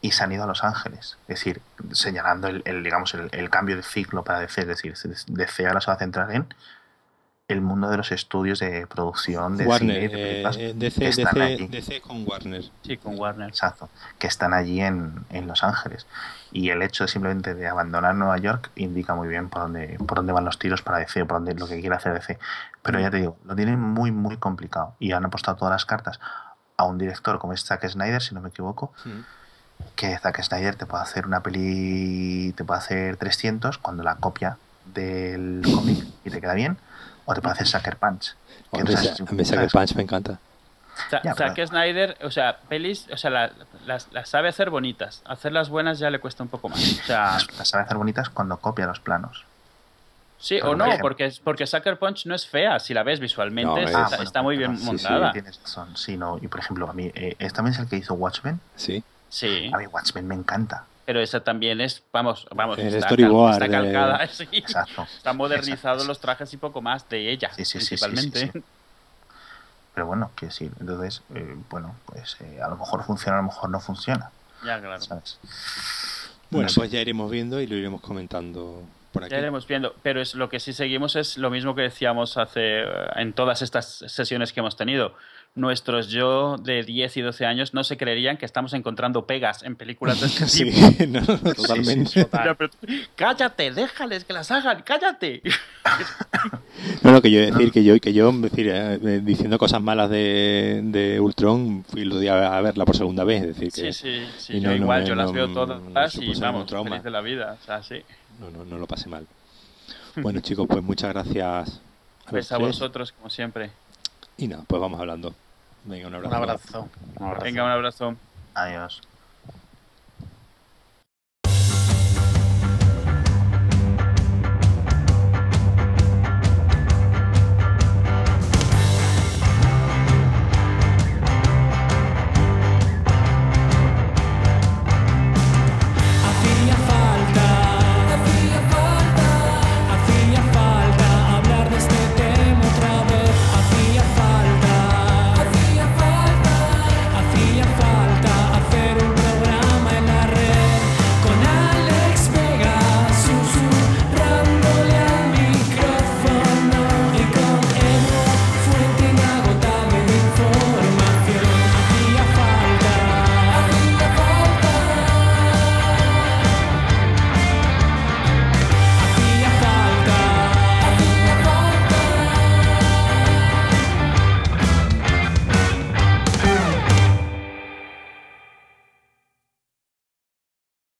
y se han ido a Los Ángeles. Es decir, señalando el, el, digamos, el, el cambio de ciclo para DC. Es decir, DC ahora se va a centrar en el mundo de los estudios de producción de Warner, cine y de películas eh, que DC, están DC, allí. DC con Warner. Sí, con Warner. Exacto, que están allí en, en Los Ángeles. Y el hecho de simplemente de abandonar Nueva York indica muy bien por dónde, por dónde van los tiros para DC, por dónde lo que quiere hacer DC. Pero ya te digo, lo tienen muy, muy complicado. Y han apostado todas las cartas a un director como es Zack Snyder, si no me equivoco. Que Zack Snyder te puede hacer una peli, te puede hacer 300 cuando la copia del cómic y te queda bien, o te puede hacer Sucker Punch. que Hombre, no sabes- esa- a mí Sucker Punch me encanta. Ya, Zack pero- Snyder, o sea, pelis, o sea, la- las, las sabe hacer bonitas. Hacerlas buenas ya le cuesta un poco más. O sea, Las, las sabe hacer bonitas cuando copia los planos. sí Por o no, ejemplo. porque, porque Sucker Punch no es fea. Si la ves visualmente, No, está, es- bueno, está muy bien sí, sí, montada. tienes razón. Sí, no, y por ejemplo, a mí, eh, es también es el que hizo Watchmen. Sí. Sí, A mí Watchmen me encanta. pero esa también es, vamos, vamos, Es está, cal- está de- calcada. sí. Exacto. Están modernizados Exacto. los trajes y poco más de ella, Sí, sí, sí, sí, principalmente. sí, sí. Pero bueno, quiero decir, entonces, eh, bueno, pues eh, a lo mejor funciona, a lo mejor no funciona. Ya, claro. ¿sabes? Bueno, No sé. pues ya iremos viendo y lo iremos comentando por aquí. Ya iremos viendo, pero es lo que sí seguimos es lo mismo que decíamos hace en todas estas sesiones que hemos tenido. Nuestros yo de 10 y 12 años no se creerían que estamos encontrando pegas en películas de este Sí, tipo. no, no, totalmente. sí, pero tú- cállate, déjales que las hagan, cállate. No, no, que yo decir que yo, que yo decir, eh, diciendo cosas malas de, de Ultron, fui a verla por segunda vez. Decir, que Sí, sí, sí. yo igual, yo las veo todas y vamos, feliz de la vida. O sea, sí. no, no, no lo pasé mal. Bueno, chicos, pues muchas gracias a Pues a vosotros, como siempre. Y nada, pues vamos hablando. Venga, un abrazo. Un abrazo. Un abrazo. Venga, un abrazo. Adiós.